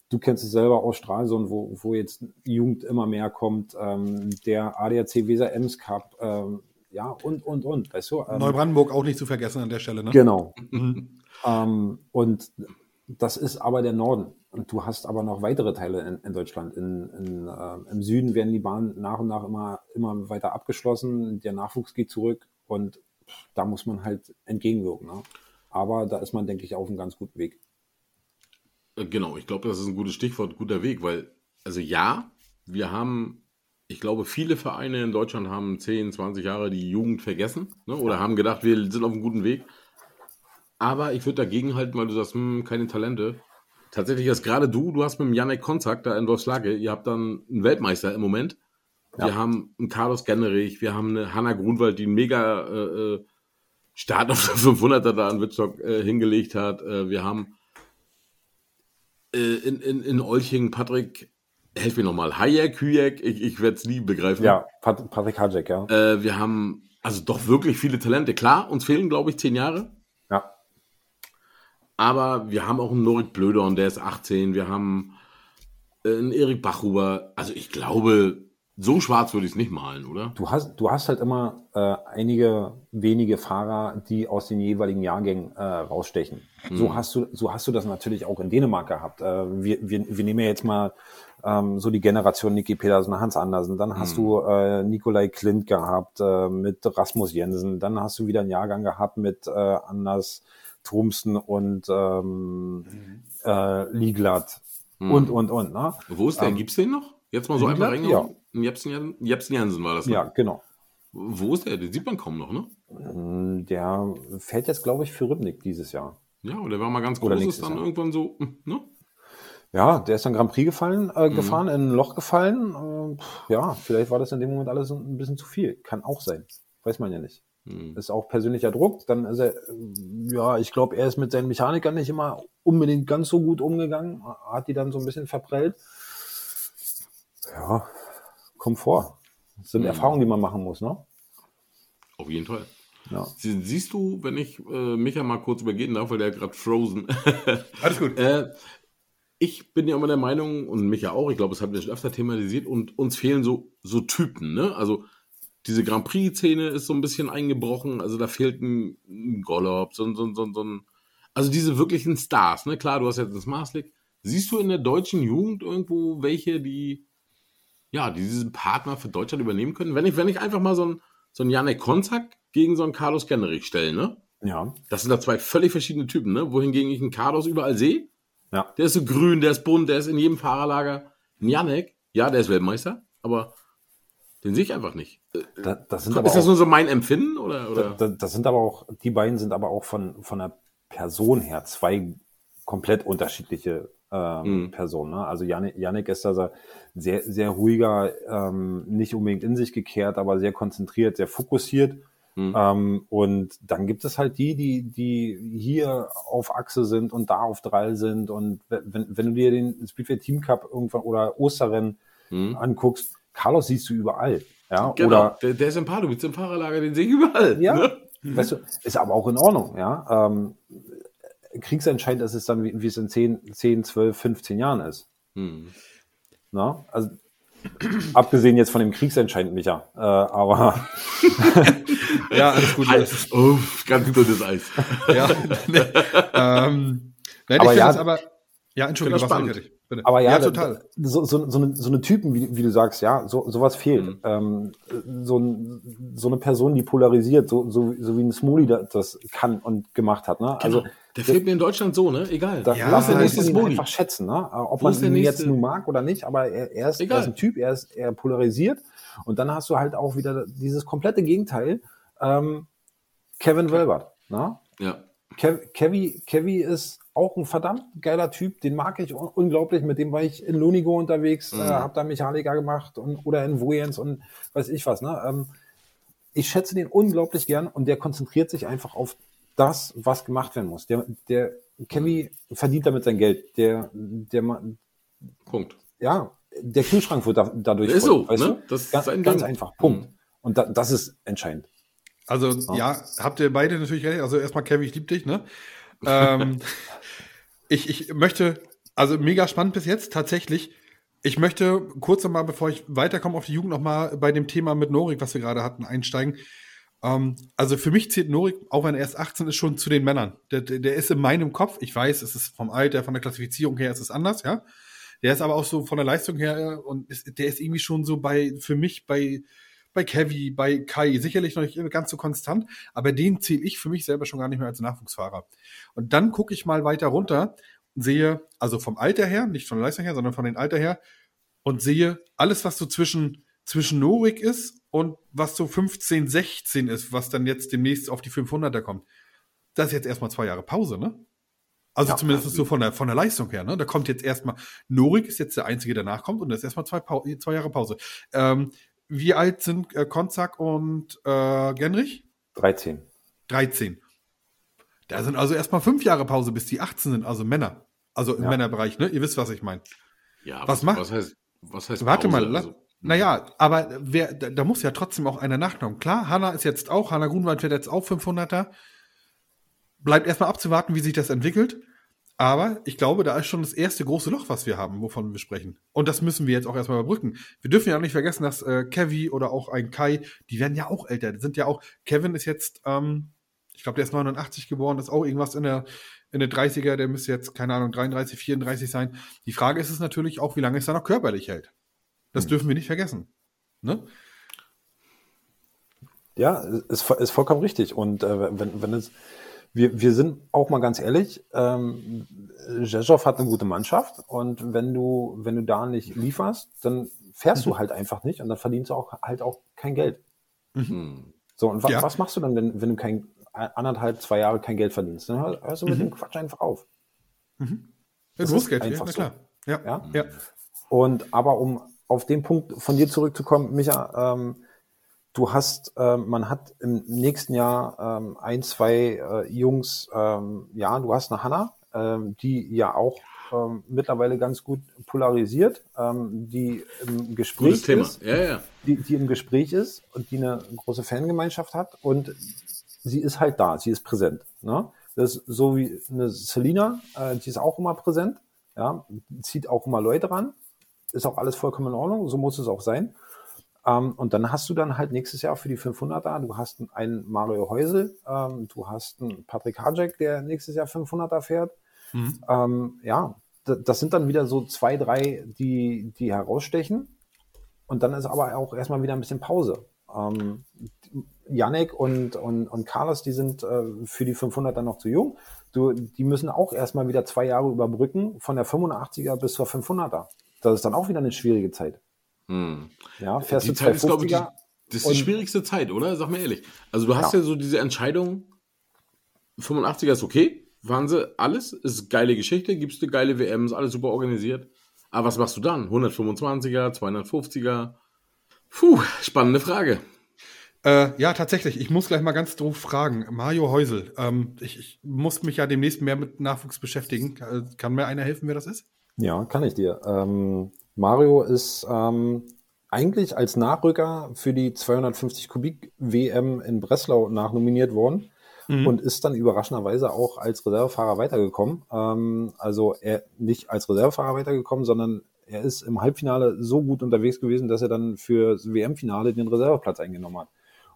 du kennst es selber aus Stralsund, wo, wo jetzt Jugend immer mehr kommt. Ähm, der ADAC Weser Ems Cup, ähm, ja, und, und, und, weißt du? Ähm, Neubrandenburg auch nicht zu vergessen an der Stelle, ne? Genau. Mhm. Ähm, und das ist aber der Norden. Und du hast aber noch weitere Teile in, in Deutschland. In, in, äh, Im Süden werden die Bahnen nach und nach immer, immer weiter abgeschlossen. Der Nachwuchs geht zurück und da muss man halt entgegenwirken. Ne? Aber da ist man, denke ich, auf einem ganz guten Weg. Äh, Genau, ich glaube, das ist ein gutes Stichwort, guter Weg, weil, also ja, wir haben, ich glaube, viele Vereine in Deutschland haben 10, 20 Jahre die Jugend vergessen ne, oder haben gedacht, wir sind auf einem guten Weg. Aber ich würde dagegen halten, weil du sagst, hm, keine Talente. Tatsächlich ist gerade du, du hast mit dem Janek Kontakt da in Wolfslage, ihr habt dann einen Weltmeister im Moment. Wir Ja. haben einen Carlos Gennerich, wir haben eine Hanna Grunwald, die einen mega äh, äh, Start auf der 500er da in Wittstock äh, hingelegt hat. Äh, wir haben äh, in, in, in Olching Patrick, helf mir nochmal, Hayek, Hüyek, ich, ich werde es nie begreifen. Ja, Pat Patrick Hajek, ja. Äh, wir haben also doch wirklich viele Talente. Klar, uns fehlen, glaube ich, zehn Jahre. Aber wir haben auch einen Norik Blödorn, der ist 18. Wir haben äh, einen Erik Bachhuber. Also ich glaube, so schwarz würde ich es nicht malen, oder? du hast, du hast halt immer äh, einige wenige Fahrer, die aus den jeweiligen Jahrgängen äh, rausstechen. So hast du, so hast du das natürlich auch in Dänemark gehabt. Äh, wir, wir, wir nehmen ja jetzt mal ähm, so die Generation Niki Pedersen, Hans Andersen. Dann hast du äh, Nikolai Klint gehabt äh, mit Rasmus Jensen. Dann hast du wieder einen Jahrgang gehabt mit äh, Anders Thomsen und ähm, äh, Lieglatt und und und. Ne? Wo ist der? Ähm, Gibt's den noch? Jetzt mal so einfach Lieglatt? reingehauen? Jepsen, Jan- Jepsen Jansen war das. Ne? Ja, genau. Wo ist der? Den sieht man kaum noch, ne? Mm, Der fällt jetzt, glaube ich, für Ribnik dieses Jahr. Ja, oder war mal ganz Oder groß, ist dann Jahr. irgendwann so, hm, ne? Ja, der ist dann Grand Prix gefallen, äh, Mhm. gefahren, in ein Loch gefallen. Äh, pff, ja, vielleicht war das in dem Moment alles ein bisschen zu viel. Kann auch sein. Weiß man ja nicht. Hm. Ist auch persönlicher Druck. Dann ist er, äh, ja, ich glaube, er ist mit seinen Mechanikern nicht immer unbedingt ganz so gut umgegangen. Hat die dann so ein bisschen verprellt. Ja, kommt vor. Das sind Mhm. Erfahrungen, die man machen muss, ne? Auf jeden Fall. Ja. Sie, siehst du, wenn ich äh, Micha mal kurz übergehen darf, weil der gerade frozen. Alles gut. äh, ich bin ja immer der Meinung, und Micha auch, ich glaube, das haben wir schon öfter thematisiert, und uns fehlen so, so Typen, ne? Also diese Grand Prix-Szene ist so ein bisschen eingebrochen, also da fehlt ein, ein Golob, so, ein- so, ein- so, ein- so ein, also diese wirklichen Stars, ne? Klar, du hast jetzt das Marslick. Siehst du in der deutschen Jugend irgendwo welche, die, ja, die diesen Partner für Deutschland übernehmen können? Wenn ich, wenn ich einfach mal so ein, so ein Janek Konzak gegen so einen Carlos Gennerich stelle, ne? Ja. Das sind da zwei völlig verschiedene Typen, ne? Wohingegen ich einen Carlos überall sehe. Ja. Der ist so grün, der ist bunt, der ist in jedem Fahrerlager. Ein Janek, ja, der ist Weltmeister, aber den sehe ich einfach nicht. Äh, Da, das sind aber Ist das auch- nur so mein Empfinden oder? oder? Da, das sind aber auch, die beiden sind aber auch von, von der Person her zwei komplett unterschiedliche ähm, Mhm. Personen. Ne? Also Janik, Janik ist da so sehr, sehr ruhiger, ähm, nicht unbedingt in sich gekehrt, aber sehr konzentriert, sehr fokussiert. Mhm. Ähm, und dann gibt es halt die, die, die hier auf Achse sind und da auf Drall sind. Und wenn, wenn du dir den Speedway Team Cup irgendwann oder Osterrennen Mhm. anguckst, Carlos siehst du überall. Ja, Genau, oder der, der ist im Pardubice im Fahrerlager, den sehe ich überall. Ja, Ne? weißt du, ist aber auch in Ordnung, ja. Ähm, kriegsentscheidend ist es dann, wie, wie es in 10, 10, 12, 15 Jahren ist. Mhm. Na? Also, abgesehen jetzt von dem Kriegsentscheidend, Micha. Äh, aber Ja, alles gut. Eis. Oh, ganz dünnes Eis. ja, nee, ähm, nein, Aber ich ja, aber, ja, Entschuldigung, was. Bitte. Aber ja, ja total. So, so, so, eine, so eine Typen, wie, wie du sagst, ja, so, sowas fehlt. Mhm. Ähm, so, ein, so eine Person, die polarisiert, so, so, so wie ein da- das kann und gemacht hat. Ne? Also Also, der fehlt mir in Deutschland so, ne? Egal. da, Ja, halt muss man ist ihn Modi. einfach schätzen, ne? Ob Wo man ihn jetzt nun mag oder nicht, aber er, er, ist, er ist ein Typ, er ist er polarisiert. Und dann hast du halt auch wieder dieses komplette Gegenteil. Ähm, Kevin Wölbert. Ne? Ja. Kev, Kevin, Kevin ist auch ein verdammt geiler Typ, den mag ich un unglaublich. Mit dem war ich in Lunigo unterwegs, Mhm. äh, habe da Mechaniker gemacht und, oder in Wojens und weiß ich was. Ne? Ähm, ich schätze den unglaublich gern und der konzentriert sich einfach auf das, was gemacht werden muss. Der, der Kevin verdient damit sein Geld. Der, der, Punkt. ja, der Kühlschrank wird da, dadurch Ist voll, so, ne? Das ist ganz, ganz einfach. Punkt. Und da, das ist entscheidend. Also, ja, habt ihr beide natürlich recht. Also, erstmal, Kevin, ich liebe dich, ne? ähm, ich, ich möchte, also mega spannend bis jetzt, tatsächlich. Ich möchte kurz nochmal, bevor ich weiterkomme auf die Jugend, nochmal bei dem Thema mit Norik, was wir gerade hatten, einsteigen. Ähm, also für mich zählt Norik, auch wenn er erst 18 ist, schon zu den Männern. Der, der, ist in meinem Kopf, ich weiß, es ist vom Alter, von der Klassifizierung her ist es anders, ja. Der ist aber auch so von der Leistung her äh, und ist, der ist irgendwie schon so bei, für mich bei, bei Kevi, bei Kai, sicherlich noch nicht ganz so konstant, aber den zähle ich für mich selber schon gar nicht mehr als Nachwuchsfahrer. Und dann gucke ich mal weiter runter und sehe, also vom Alter her, nicht von der Leistung her, sondern von den Alter her, und sehe alles, was so zwischen, zwischen Norik ist und was so 15, 16 ist, was dann jetzt demnächst auf die 500er kommt. Das ist jetzt erstmal zwei Jahre Pause, ne? Also ja, zumindest so von der, von der Leistung her, ne? Da kommt jetzt erstmal, Norik ist jetzt der Einzige, der nachkommt und das ist erstmal zwei, zwei Jahre Pause. Ähm, wie alt sind äh, Konzak und äh, Genrich? 13. 13. Da sind also erstmal fünf Jahre Pause, bis die 18 sind, also Männer. Also im ja. Männerbereich, ne? Ihr wisst, was ich meine. Ja, was, was macht? Was heißt, was heißt Warte Pause? mal, also, naja, aber wer, da, da, muss ja trotzdem auch einer nachkommen. Klar, Hanna ist jetzt auch, Hanna Grunwald wird jetzt auch 500er. Bleibt erstmal abzuwarten, wie sich das entwickelt. Aber ich glaube, da ist schon das erste große Loch, was wir haben, wovon wir sprechen. Und das müssen wir jetzt auch erstmal überbrücken. Wir dürfen ja auch nicht vergessen, dass äh, Kevi oder auch ein Kai, die werden ja auch älter. Die sind ja auch, Kevin ist jetzt, ähm, ich glaube, der ist 89 geboren, ist auch irgendwas in der, in der 30er, der müsste jetzt, keine Ahnung, 33, 34 sein. Die Frage ist es natürlich auch, wie lange es da noch körperlich hält. Das hm. dürfen wir nicht vergessen. Ne? Ja, ist, ist vollkommen richtig. Und äh, wenn, wenn es, wir, wir sind auch mal ganz ehrlich, ähm, Zhezhov hat eine gute Mannschaft und wenn du, wenn du da nicht lieferst, dann fährst mhm. du halt einfach nicht und dann verdienst du auch halt auch kein Geld. Mhm. So, und wa ja. was machst du dann, wenn, wenn du kein anderthalb, zwei Jahre kein Geld verdienst? Dann hörst du mit mhm. dem Quatsch einfach auf. Mhm. Das, das ist Geld, einfach ja, klar. So. Ja. ja. ja. Und aber um auf den Punkt von dir zurückzukommen, Micha, ähm, du hast, äh, man hat im nächsten Jahr ähm, ein, zwei äh, Jungs, ähm, ja, du hast eine Hanna, ähm, die ja auch ähm, mittlerweile ganz gut polarisiert, die im Gespräch ist, ja, ja. Die, die im Gespräch ist und die eine große Fangemeinschaft hat und sie ist halt da, sie ist präsent. Ne? Das ist so wie eine Selina, äh, die ist auch immer präsent, ja, zieht auch immer Leute ran ist auch alles vollkommen in Ordnung, so muss es auch sein. Ähm, und dann hast du dann halt nächstes Jahr für die 500er, du hast einen Mario Häusel, ähm, du hast einen Patrick Hajek, der nächstes Jahr 500er fährt. Mhm. Ähm, ja, das sind dann wieder so zwei, drei, die, die herausstechen. Und dann ist aber auch erstmal wieder ein bisschen Pause. Ähm, Yannick und, und, und Carlos, die sind äh, für die 500 dann noch zu jung. Du, die müssen auch erstmal wieder zwei Jahre überbrücken, von der 85er bis zur 500er. Das ist dann auch wieder eine schwierige Zeit. Hm. Ja, fährst die du Zeit ist, glaube ich, die, das ist die schwierigste Zeit, oder? Sag mir ehrlich. Also du hast ja, ja so diese Entscheidung, 85er ist okay, fahren sie alles, ist geile Geschichte, gibst du geile WMs, alles super organisiert. Aber was machst du dann? 125er, 250er? Puh, spannende Frage. Äh, ja, tatsächlich. Ich muss gleich mal ganz doof fragen. Mario Häusel. Ähm, ich, ich, muss mich ja demnächst mehr mit Nachwuchs beschäftigen. Kann mir einer helfen, wer das ist? Ja, kann ich dir. Ähm, Mario ist ähm, eigentlich als Nachrücker für die 250 Kubik WM in Breslau nachnominiert worden mhm. und ist dann überraschenderweise auch als Reservefahrer weitergekommen. Ähm, also er nicht als Reservefahrer weitergekommen, sondern er ist im Halbfinale so gut unterwegs gewesen, dass er dann für das WM-Finale den Reserveplatz eingenommen hat.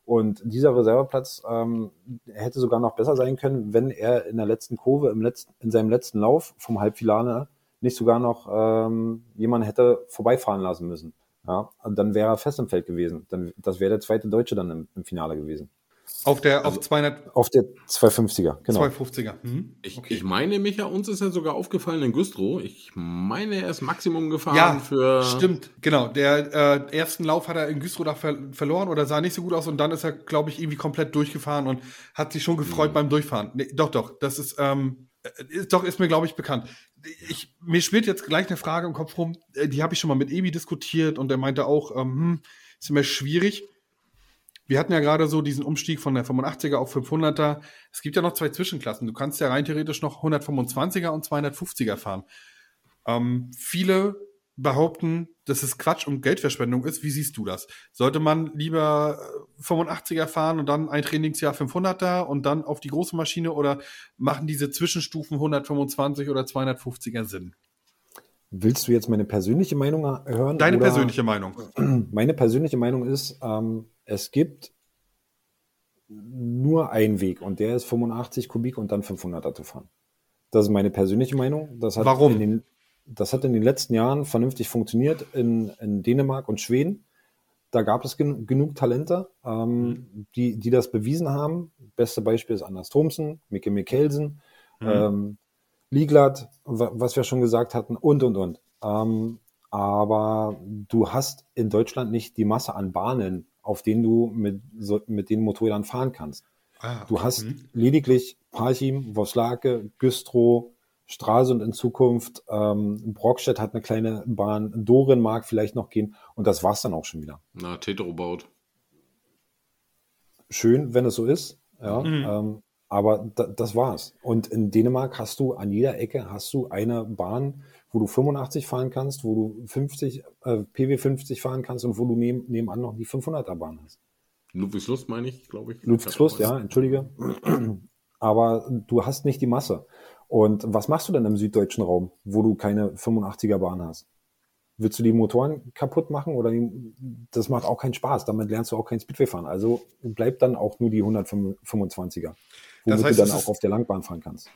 Und dieser Reserveplatz ähm, hätte sogar noch besser sein können, wenn er in der letzten Kurve, im letzten, in seinem letzten Lauf vom Halbfinale nicht sogar noch ähm, jemand hätte vorbeifahren lassen müssen. Ja, und dann wäre er fest im Feld gewesen. Dann, das wäre der zweite Deutsche dann im, im Finale gewesen. Auf der, also, auf 200. Auf der 250er, genau. 250er. Mhm. Ich, okay. ich meine, Micha, uns ist ja sogar aufgefallen in Güstrow. Ich meine, er ist Maximum gefahren ja, für. Stimmt, genau. Der äh, ersten Lauf hat er in Güstrow da ver verloren oder sah nicht so gut aus und dann ist er, glaube ich, irgendwie komplett durchgefahren und hat sich schon gefreut mhm. beim Durchfahren. Nee, doch, doch. Das ist, ähm, äh, ist, doch, ist mir, glaube ich, bekannt. Ich, mir spielt jetzt gleich eine Frage im Kopf rum, äh, die habe ich schon mal mit Ebi diskutiert und der meinte auch, ähm, hm, ist immer schwierig. Wir hatten ja gerade so diesen Umstieg von der 85er auf 500er. Es gibt ja noch zwei Zwischenklassen. Du kannst ja rein theoretisch noch 125er und 250er fahren. Ähm, viele behaupten, dass es Quatsch und Geldverschwendung ist. Wie siehst du das? Sollte man lieber 85er äh, fahren und dann ein Trainingsjahr 500er und dann auf die große Maschine oder machen diese Zwischenstufen 125 oder 250er Sinn? Willst du jetzt meine persönliche Meinung hören? Deine persönliche Meinung. Meine persönliche Meinung ist, ähm, es gibt nur einen Weg und der ist 85 Kubik und dann 500er zu fahren. Das ist meine persönliche Meinung. Das hat Warum? In den, das hat in den letzten Jahren vernünftig funktioniert in, in Dänemark und Schweden. Da gab es gen genug Talente, ähm, die, die das bewiesen haben. Beste Beispiel ist Anders Thomsen, Mikke Mikkelsen, ähm, Lieglat, wa- was wir schon gesagt hatten, und, und, und. Ähm, aber du hast in Deutschland nicht die Masse an Bahnen, auf denen du mit, so, mit den Motorrädern fahren kannst. Ah, Du hast mhm. lediglich Parchim, Voslake, Güstrow, Stralsund in Zukunft, ähm, Brockstedt hat eine kleine Bahn, Doren mag vielleicht noch gehen und das war's dann auch schon wieder. Na, Tetro baut. Schön, wenn es so ist, ja, Mhm. ähm, aber da, das war's. Und in Dänemark hast du an jeder Ecke hast du eine Bahn, wo du 85 fahren kannst, wo du 50, äh, PW 50 fahren kannst und wo du neben, nebenan noch die 500er Bahn hast. Ludwigslust meine ich, glaube ich. Ludwigslust, ja, entschuldige. Aber du hast nicht die Masse. Und was machst du denn im süddeutschen Raum, wo du keine 85er Bahn hast? Willst du die Motoren kaputt machen oder die, das macht auch keinen Spaß. Damit lernst du auch kein Speedway fahren. Also bleibt dann auch nur die 125er, womit heißt, du dann auch auf der Langbahn fahren kannst.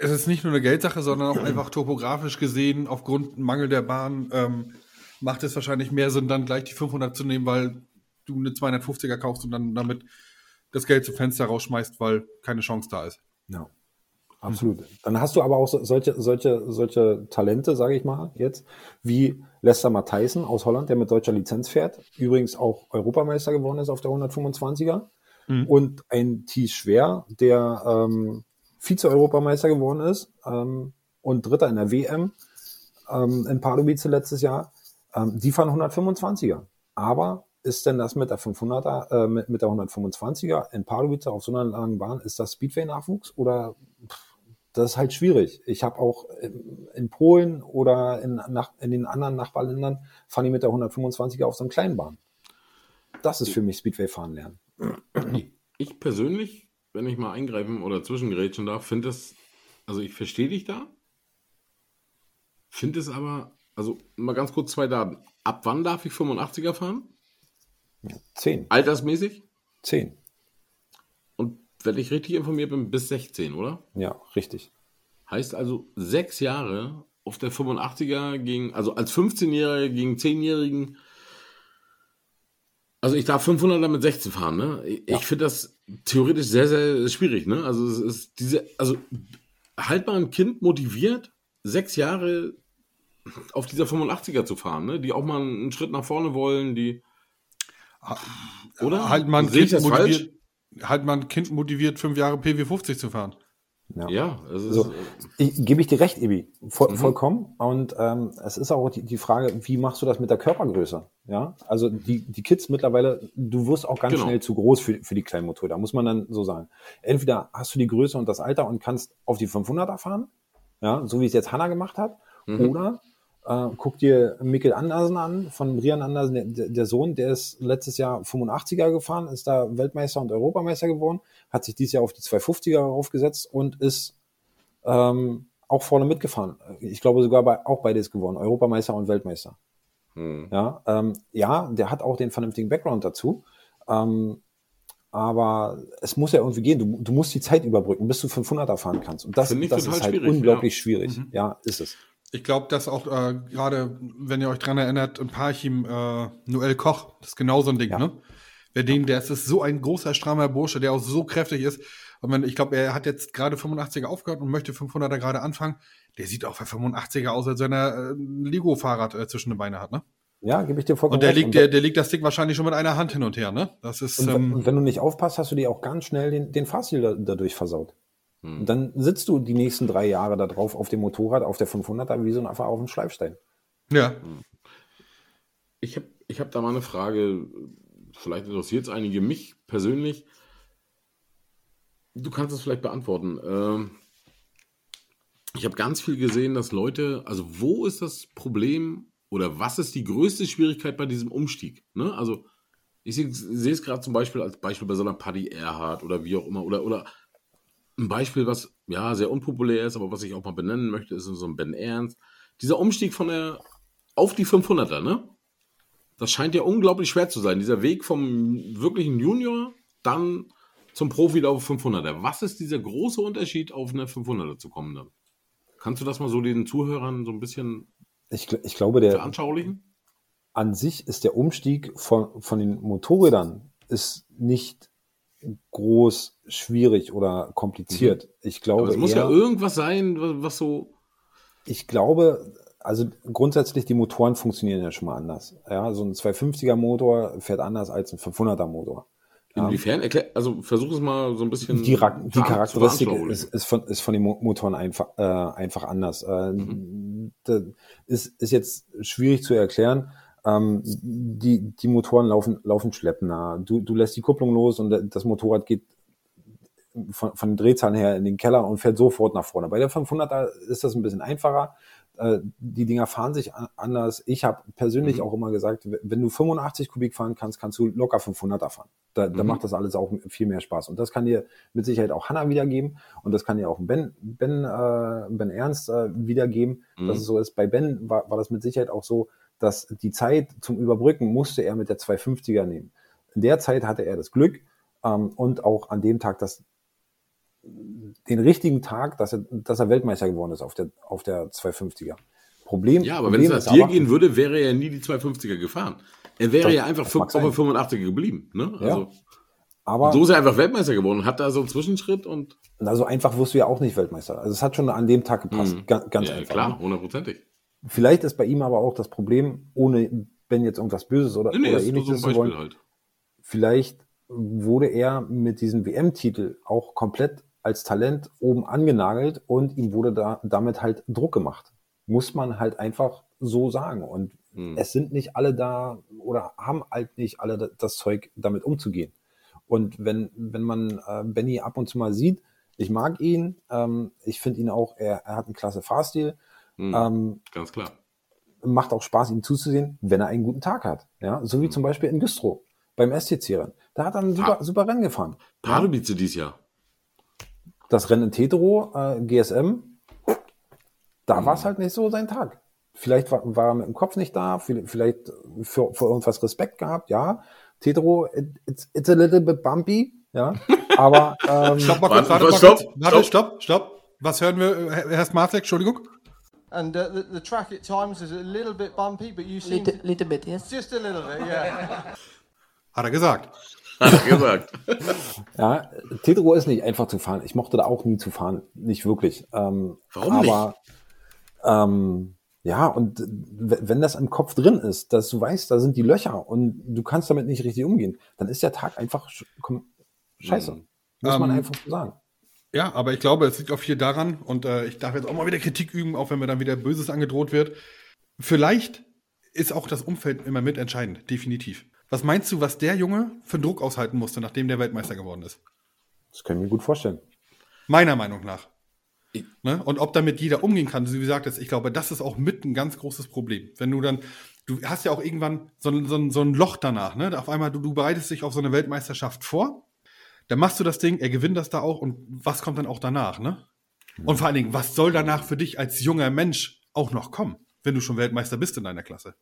Es ist nicht nur eine Geldsache, sondern auch einfach topografisch gesehen, aufgrund Mangel der Bahn, ähm, macht es wahrscheinlich mehr Sinn, dann gleich die 500 zu nehmen, weil du eine 250er kaufst und dann damit das Geld zum Fenster rausschmeißt, weil keine Chance da ist. Ja, absolut. Dann hast du aber auch so, solche, solche, solche Talente, sage ich mal jetzt, wie Lester Matthijssen aus Holland, der mit deutscher Lizenz fährt, übrigens auch Europameister geworden ist auf der 125er. Und ein Thies Schwer, der ähm, Vize-Europameister geworden ist ähm, und Dritter in der WM ähm, in Pardubice letztes Jahr. Ähm, die fahren 125er. Aber ist denn das mit der 500er, äh, mit, mit der 125er in Pardubice auf so einer langen Bahn, ist das Speedway-Nachwuchs oder pff, das ist halt schwierig. Ich habe auch in, in Polen oder in, nach, in den anderen Nachbarländern fahren die mit der 125er auf so einer kleinen Bahn. Das ist für mich Speedway-Fahren lernen. Ich, ich persönlich, wenn ich mal eingreifen oder zwischengrätschen darf, finde es, also ich verstehe dich da, finde es aber, also mal ganz kurz zwei Daten. Ab wann darf ich 85er fahren? Zehn. Altersmäßig? Zehn. Wenn ich richtig informiert bin, bis 16, oder? Ja, richtig. Heißt also sechs Jahre auf der 85er gegen, also als 15-Jähriger gegen 10-Jährigen. Also ich darf 500er mit 16 fahren, ne? Ich, Ja. finde das theoretisch sehr, sehr schwierig, ne? Also es ist diese, also halt mal ein Kind motiviert, sechs Jahre auf dieser 85er zu fahren, ne? Die auch mal einen Schritt nach vorne wollen, die, oder? Halt mal ein Kind das falsch? Halt mal ein Kind motiviert, fünf Jahre PW 50 zu fahren. Ja. Ja, es ist, So, ich, gebe ich dir recht, Ibi, Voll, Mhm. vollkommen. Und ähm, es ist auch die, die Frage, wie machst du das mit der Körpergröße? Ja, also die, die Kids mittlerweile, du wirst auch ganz Genau. schnell zu groß für, für die kleinen Motorräder, muss man dann so sagen. Entweder hast du die Größe und das Alter und kannst auf die 500er fahren, ja, so wie es jetzt Hanna gemacht hat, Mhm. oder äh, guck dir Mikkel Andersen an, von Brian Andersen, der, der- Sohn, der ist letztes Jahr 85er gefahren, ist da Weltmeister und Europameister geworden, hat sich dieses Jahr auf die 250er aufgesetzt und ist ähm, auch vorne mitgefahren. Ich glaube sogar bei, auch beides gewonnen, Europameister und Weltmeister. hm. Ja, ähm, ja, der hat auch den vernünftigen Background dazu. Ähm, aber es muss ja irgendwie gehen. Du, du musst die Zeit überbrücken, bis du 500er fahren kannst. Und das, das ist halt schwierig, unglaublich schwierig. Mhm. Ja, ist es. Ich glaube, dass auch äh, gerade, wenn ihr euch dran erinnert, in Parchim äh, Noel Koch, das ist genau so ein Ding, Ja. ne? Wer den, der ist, ist so ein großer, strammer Bursche, der auch so kräftig ist. Und wenn, ich glaube, er hat jetzt gerade 85er aufgehört und möchte 500er gerade anfangen. Der sieht auch für 85er aus, als wenn er äh, ein Lego-Fahrrad äh, zwischen den Beinen hat, ne? Ja, gebe ich dir vollkommen Und der liegt, der, der liegt das Ding wahrscheinlich schon mit einer Hand hin und her, ne? Das ist, Und, ähm, und wenn du nicht aufpasst, hast du dir auch ganz schnell den, den Fahrstil da, dadurch versaut. Hm. Und dann sitzt du die nächsten drei Jahre da drauf auf dem Motorrad, auf der 500er, wie so ein einfach auf dem Schleifstein. ja. Ich habe ich hab da mal eine Frage, vielleicht interessiert es einige mich persönlich. Du kannst es vielleicht beantworten. Ähm, ich habe ganz viel gesehen, dass Leute, also wo ist das Problem oder was ist die größte Schwierigkeit bei diesem Umstieg? Ne? Also ich sehe sehe es gerade zum Beispiel als Beispiel bei so einer Paddy Erhard oder wie auch immer oder, oder ein Beispiel, was ja sehr unpopulär ist, aber was ich auch mal benennen möchte, ist so ein Ben Ernst. Dieser Umstieg von der auf die 500er, ne? Das scheint ja unglaublich schwer zu sein. Dieser Weg vom wirklichen Junior dann zum Profilauf 500er. Was ist dieser große Unterschied, auf eine 500er zu kommen dann? Kannst du das mal so den Zuhörern so ein bisschen Ich, ich glaube, der, veranschaulichen? an sich ist der Umstieg von, von den Motorrädern ist nicht groß, schwierig oder kompliziert. Ich Mhm. Aber glaube es muss eher, ja irgendwas sein, wa- was so. ich glaube, also grundsätzlich die Motoren funktionieren ja schon mal anders. Ja, so ein 250er Motor fährt anders als ein 500er Motor. Inwiefern? Erklär, also versuch es mal so ein bisschen. Die, Ra- die Charakteristik ist, ist, von, ist von den Mo- Motoren einfach, äh, einfach anders. Äh, das ist, ist jetzt schwierig zu erklären. Ähm, die, die Motoren laufen, laufen schleppender. Du, du lässt die Kupplung los und das Motorrad geht von, von den Drehzahlen her in den Keller und fährt sofort nach vorne. Bei der 500er ist das ein bisschen einfacher. Äh, Die Dinger fahren sich an- anders. Ich habe persönlich Mhm. auch immer gesagt, wenn du 85 Kubik fahren kannst, kannst du locker 500er fahren. Da, da Mhm. macht das alles auch viel mehr Spaß. Und das kann dir mit Sicherheit auch Hanna wiedergeben. Und das kann dir auch Ben, ben, äh, ben Ernst äh, wiedergeben, Mhm. dass es so ist. Bei Ben war, war das mit Sicherheit auch so, dass die Zeit zum Überbrücken musste er mit der 250er nehmen. In der Zeit hatte er das Glück ähm, und auch an dem Tag das den richtigen Tag, dass er, dass er Weltmeister geworden ist auf der, auf der 250er. Problem, Ja, aber wenn es Problem nach dir aber- gehen würde, wäre er ja nie die 250er gefahren. Er wäre Das- ja einfach auf der 85er geblieben. Ne? Ja. Also, aber und so ist er einfach Weltmeister geworden und hat da so einen Zwischenschritt und. also einfach wirst du ja auch nicht Weltmeister. Also es hat schon an dem Tag gepasst. Mhm. Ganz, ganz ja, einfach. klar, hundertprozentig. Vielleicht ist bei ihm aber auch das Problem, ohne Ben jetzt irgendwas Böses oder, Nee, oder nur so ähnliches zu wollen, halt. vielleicht wurde er mit diesem WM-Titel auch komplett als Talent oben angenagelt und ihm wurde da damit halt Druck gemacht. Muss man halt einfach so sagen. Und Hm. es sind nicht alle da oder haben halt nicht alle da- das Zeug, damit umzugehen. Und wenn, wenn man äh, Benny ab und zu mal sieht, ich mag ihn, ähm, ich finde ihn auch, er, er hat einen klasse Fahrstil, Hm, ähm, Ganz klar. macht auch Spaß, ihm zuzusehen, wenn er einen guten Tag hat. Ja, so Mhm. wie zum Beispiel in Güstrow beim STC-Rennen. Da hat er ein super, Ah. super Rennen gefahren. Pardubice dieses Jahr. Das Rennen in Tetero, äh, GSM, da Mhm. war es halt nicht so sein Tag. Vielleicht war, war er mit dem Kopf nicht da, vi- vielleicht für, für irgendwas Respekt gehabt, ja. Tetero, it, it's, it's a little bit bumpy, ja. Aber ähm, Stopp mal Warte, kurz, warte mal stopp. Warte, stopp, stopp. Was hören wir, Herr Herr Smartek, Entschuldigung? And uh, the, the track at times is a little bit bumpy, but you seem Little, little bit, yes. just a little bit, yeah. Hat er gesagt. Hat er gesagt. Ja, Tetro ist nicht einfach zu fahren. Ich mochte da auch nie zu fahren. Nicht wirklich. Ähm, Warum nicht? aber, Ähm, ja, und wenn das im Kopf drin ist, dass du weißt, da sind die Löcher und du kannst damit nicht richtig umgehen, dann ist der Tag einfach sch scheiße. Mhm. Muss man Ähm, einfach so sagen. Ja, aber ich glaube, es liegt auch viel daran, und äh, ich darf jetzt auch mal wieder Kritik üben, auch wenn mir dann wieder Böses angedroht wird. Vielleicht ist auch das Umfeld immer mitentscheidend, definitiv. Was meinst du, was der Junge für einen Druck aushalten musste, nachdem der Weltmeister geworden ist? Das können wir gut vorstellen. Meiner Meinung nach. Ich- Ne? Und ob damit jeder umgehen kann, so wie gesagt, ich glaube, das ist auch mit ein ganz großes Problem. Wenn du dann, du hast ja auch irgendwann so ein, so so ein Loch danach, ne? Auf einmal, du, du bereitest dich auf so eine Weltmeisterschaft vor, dann machst du das Ding, er gewinnt das da auch und was kommt dann auch danach, ne? Und vor allen Dingen, was soll danach für dich als junger Mensch auch noch kommen, wenn du schon Weltmeister bist in deiner Klasse?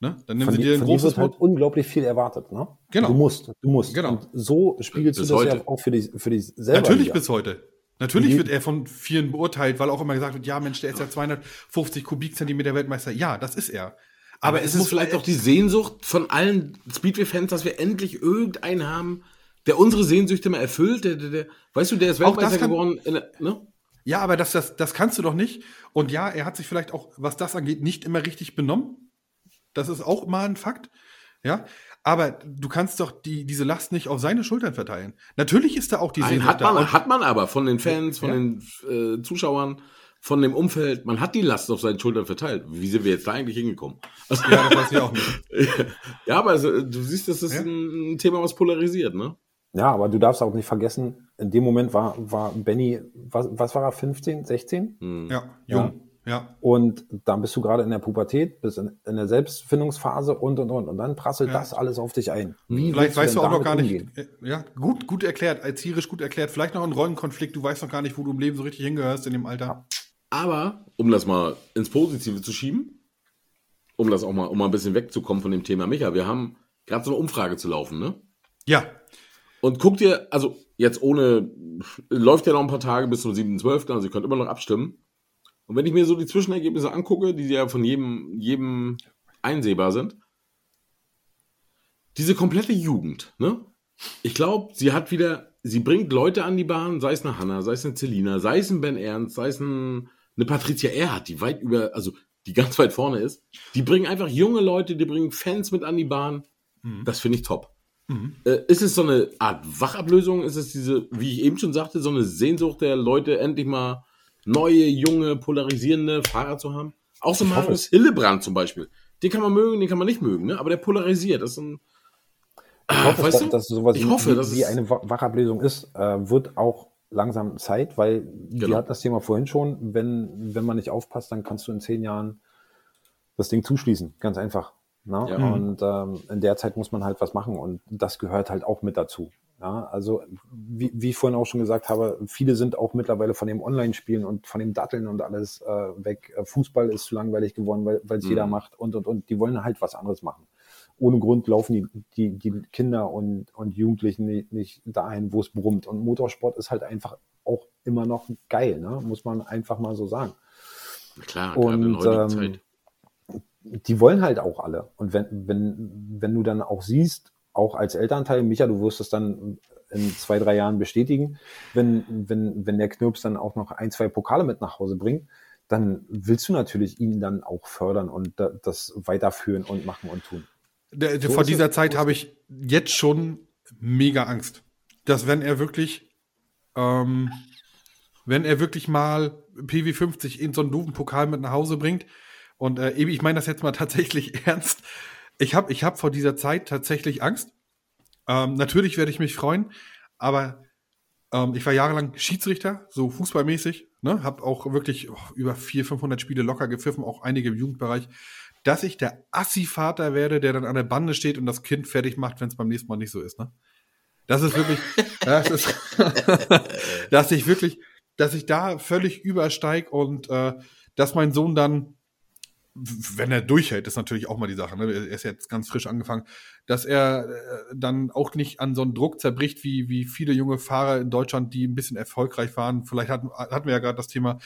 Ne? Dann nehmen Von, sie dir, ein großes wird halt unglaublich viel erwartet, ne? Genau. Du musst, du musst. Genau. Und so spiegelst Bis du das heute. ja auch für dich, für dich selber. Natürlich wieder. bis heute. Natürlich wird er von vielen beurteilt, weil auch immer gesagt wird, ja Mensch, der ist ja 250 Kubikzentimeter Weltmeister. Ja, das ist er. Aber, es es ist muss- vielleicht auch die Sehnsucht von allen Speedway-Fans, dass wir endlich irgendeinen haben, der unsere Sehnsüchte mal erfüllt. Der, der, der, weißt du, der ist Auch das Weltmeister kann- geworden. Ne? Ja, aber das, das, das kannst du doch nicht. Und ja, er hat sich vielleicht auch, was das angeht, nicht immer richtig benommen. Das ist auch mal ein Fakt. Ja, aber du kannst doch die, diese Last nicht auf seine Schultern verteilen. Natürlich ist da auch die Sehnsucht hat, man, da. Hat man aber von den Fans, von Ja. den äh, Zuschauern, von dem Umfeld, man hat die Last auf seinen Schultern verteilt. Wie sind wir jetzt da eigentlich hingekommen? Also, Ja, das weiß ich auch nicht. ja, aber also, du siehst, das ist Ja. ein, ein Thema, was polarisiert, ne? Ja, aber du darfst auch nicht vergessen, in dem Moment war, war Benny, was, was war er, 15, 16? Hm. Ja, jung. Ja. Und dann bist du gerade in der Pubertät, bist in, in der Selbstfindungsphase und, und, und. Und dann prasselt Ja. das alles auf dich ein. Wie Vielleicht willst weißt du auch noch gar nicht, umgehen? äh, ja, gut, gut erklärt, erzieherisch gut erklärt. Vielleicht noch ein Rollenkonflikt, du weißt noch gar nicht, wo du im Leben so richtig hingehörst in dem Alter. Aber, um das mal ins Positive zu schieben, um das auch mal, um mal ein bisschen wegzukommen von dem Thema Micha, wir haben gerade so eine Umfrage zu laufen, ne? Ja. Und guck dir, also jetzt ohne, läuft ja noch ein paar Tage bis zum 7.12., also ihr könnt immer noch abstimmen. Und wenn ich mir so die Zwischenergebnisse angucke, die ja von jedem, jedem einsehbar sind, diese komplette Jugend, ne? Ich glaube, sie hat wieder, sie bringt Leute an die Bahn, sei es eine Hanna, sei es eine Celina, sei es ein Ben Ernst, sei es ein, eine Patricia Erhardt, die weit über, also die ganz weit vorne ist. Die bringen einfach junge Leute, die bringen Fans mit an die Bahn. Mhm. Das finde ich top. Äh, ist es so eine Art Wachablösung? Ist es diese, wie ich eben schon sagte, so eine Sehnsucht der Leute, endlich mal neue, junge, polarisierende Fahrer zu haben? Auch so Marius Hillebrand zum Beispiel. Den kann man mögen, den kann man nicht mögen, ne? aber der polarisiert. Das ist ein, Ich hoffe, weißt dass, du? dass sowas Ich wie, hoffe, wie, dass wie eine Wa- Wachablösung ist, äh, wird auch langsam Zeit, weil Genau. wir hatten das Thema vorhin schon, wenn, wenn man nicht aufpasst, dann kannst du in zehn Jahren das Ding zuschließen, ganz einfach. Ne? Ja. Und ähm, in der Zeit muss man halt was machen und das gehört halt auch mit dazu. Ja? Also wie, wie ich vorhin auch schon gesagt habe, viele sind auch mittlerweile von dem Online-Spielen und von dem Datteln und alles äh, weg. Äh, Fußball ist zu langweilig geworden, weil weil es Mhm. jeder macht und und und die wollen halt was anderes machen ohne Grund laufen die, die, die Kinder und, und Jugendlichen nicht, nicht dahin, wo es brummt. Und Motorsport ist halt einfach auch immer noch geil, ne? muss man einfach mal so sagen. klar, gerade in Und heutiger ähm, Zeit. Die wollen halt auch alle. Und wenn, wenn, wenn du dann auch siehst, auch als Elternteil, Micha, du wirst es dann in zwei, drei Jahren bestätigen, wenn, wenn, wenn der Knirps dann auch noch ein, zwei Pokale mit nach Hause bringt, dann willst du natürlich ihn dann auch fördern und da, das weiterführen und machen und tun. Der, So vor dieser es. Zeit habe ich jetzt schon mega Angst, dass wenn er wirklich, ähm, wenn er wirklich mal PW50 in so einen doofen Pokal mit nach Hause bringt und äh, Ebi, ich meine das jetzt mal tatsächlich ernst, ich habe ich hab vor dieser Zeit tatsächlich Angst. Ähm, natürlich werde ich mich freuen, aber ähm, ich war jahrelang Schiedsrichter, so fußballmäßig, ne, habe auch wirklich oh, über 400, 500 Spiele locker gepfiffen, auch einige im Jugendbereich dass ich der Assi-Vater werde, der dann an der Bande steht und das Kind fertig macht, wenn es beim nächsten Mal nicht so ist. Ne? Das ist wirklich, das ist, dass ich wirklich, dass ich da völlig übersteig und äh, dass mein Sohn dann, wenn er durchhält, ist natürlich auch mal die Sache. Ne? Er ist jetzt ganz frisch angefangen, dass er äh, dann auch nicht an so einen Druck zerbricht, wie, wie viele junge Fahrer in Deutschland, die ein bisschen erfolgreich waren. Vielleicht hatten, hatten wir ja gerade das Thema,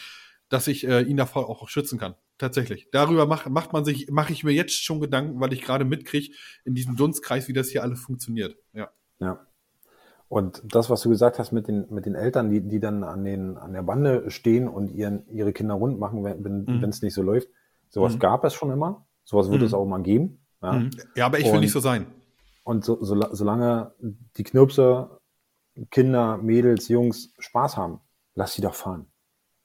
dass ich äh, ihn davor auch schützen kann. Tatsächlich. Darüber macht, macht man sich, mache ich mir jetzt schon Gedanken, weil ich gerade mitkriege in diesem Dunstkreis, wie das hier alles funktioniert. Ja. Ja. Und das, was du gesagt hast mit den, mit den Eltern, die, die dann an, den, an der Bande stehen und ihren, ihre Kinder rund machen, wenn Mhm. wenn es nicht so läuft, sowas Mhm. gab es schon immer. Sowas wird Mhm. es auch mal geben. Ja. Mhm. ja, aber ich will Und- nicht so sein. Und so, so, solange die Knirpse, Kinder, Mädels, Jungs Spaß haben, lass sie doch fahren.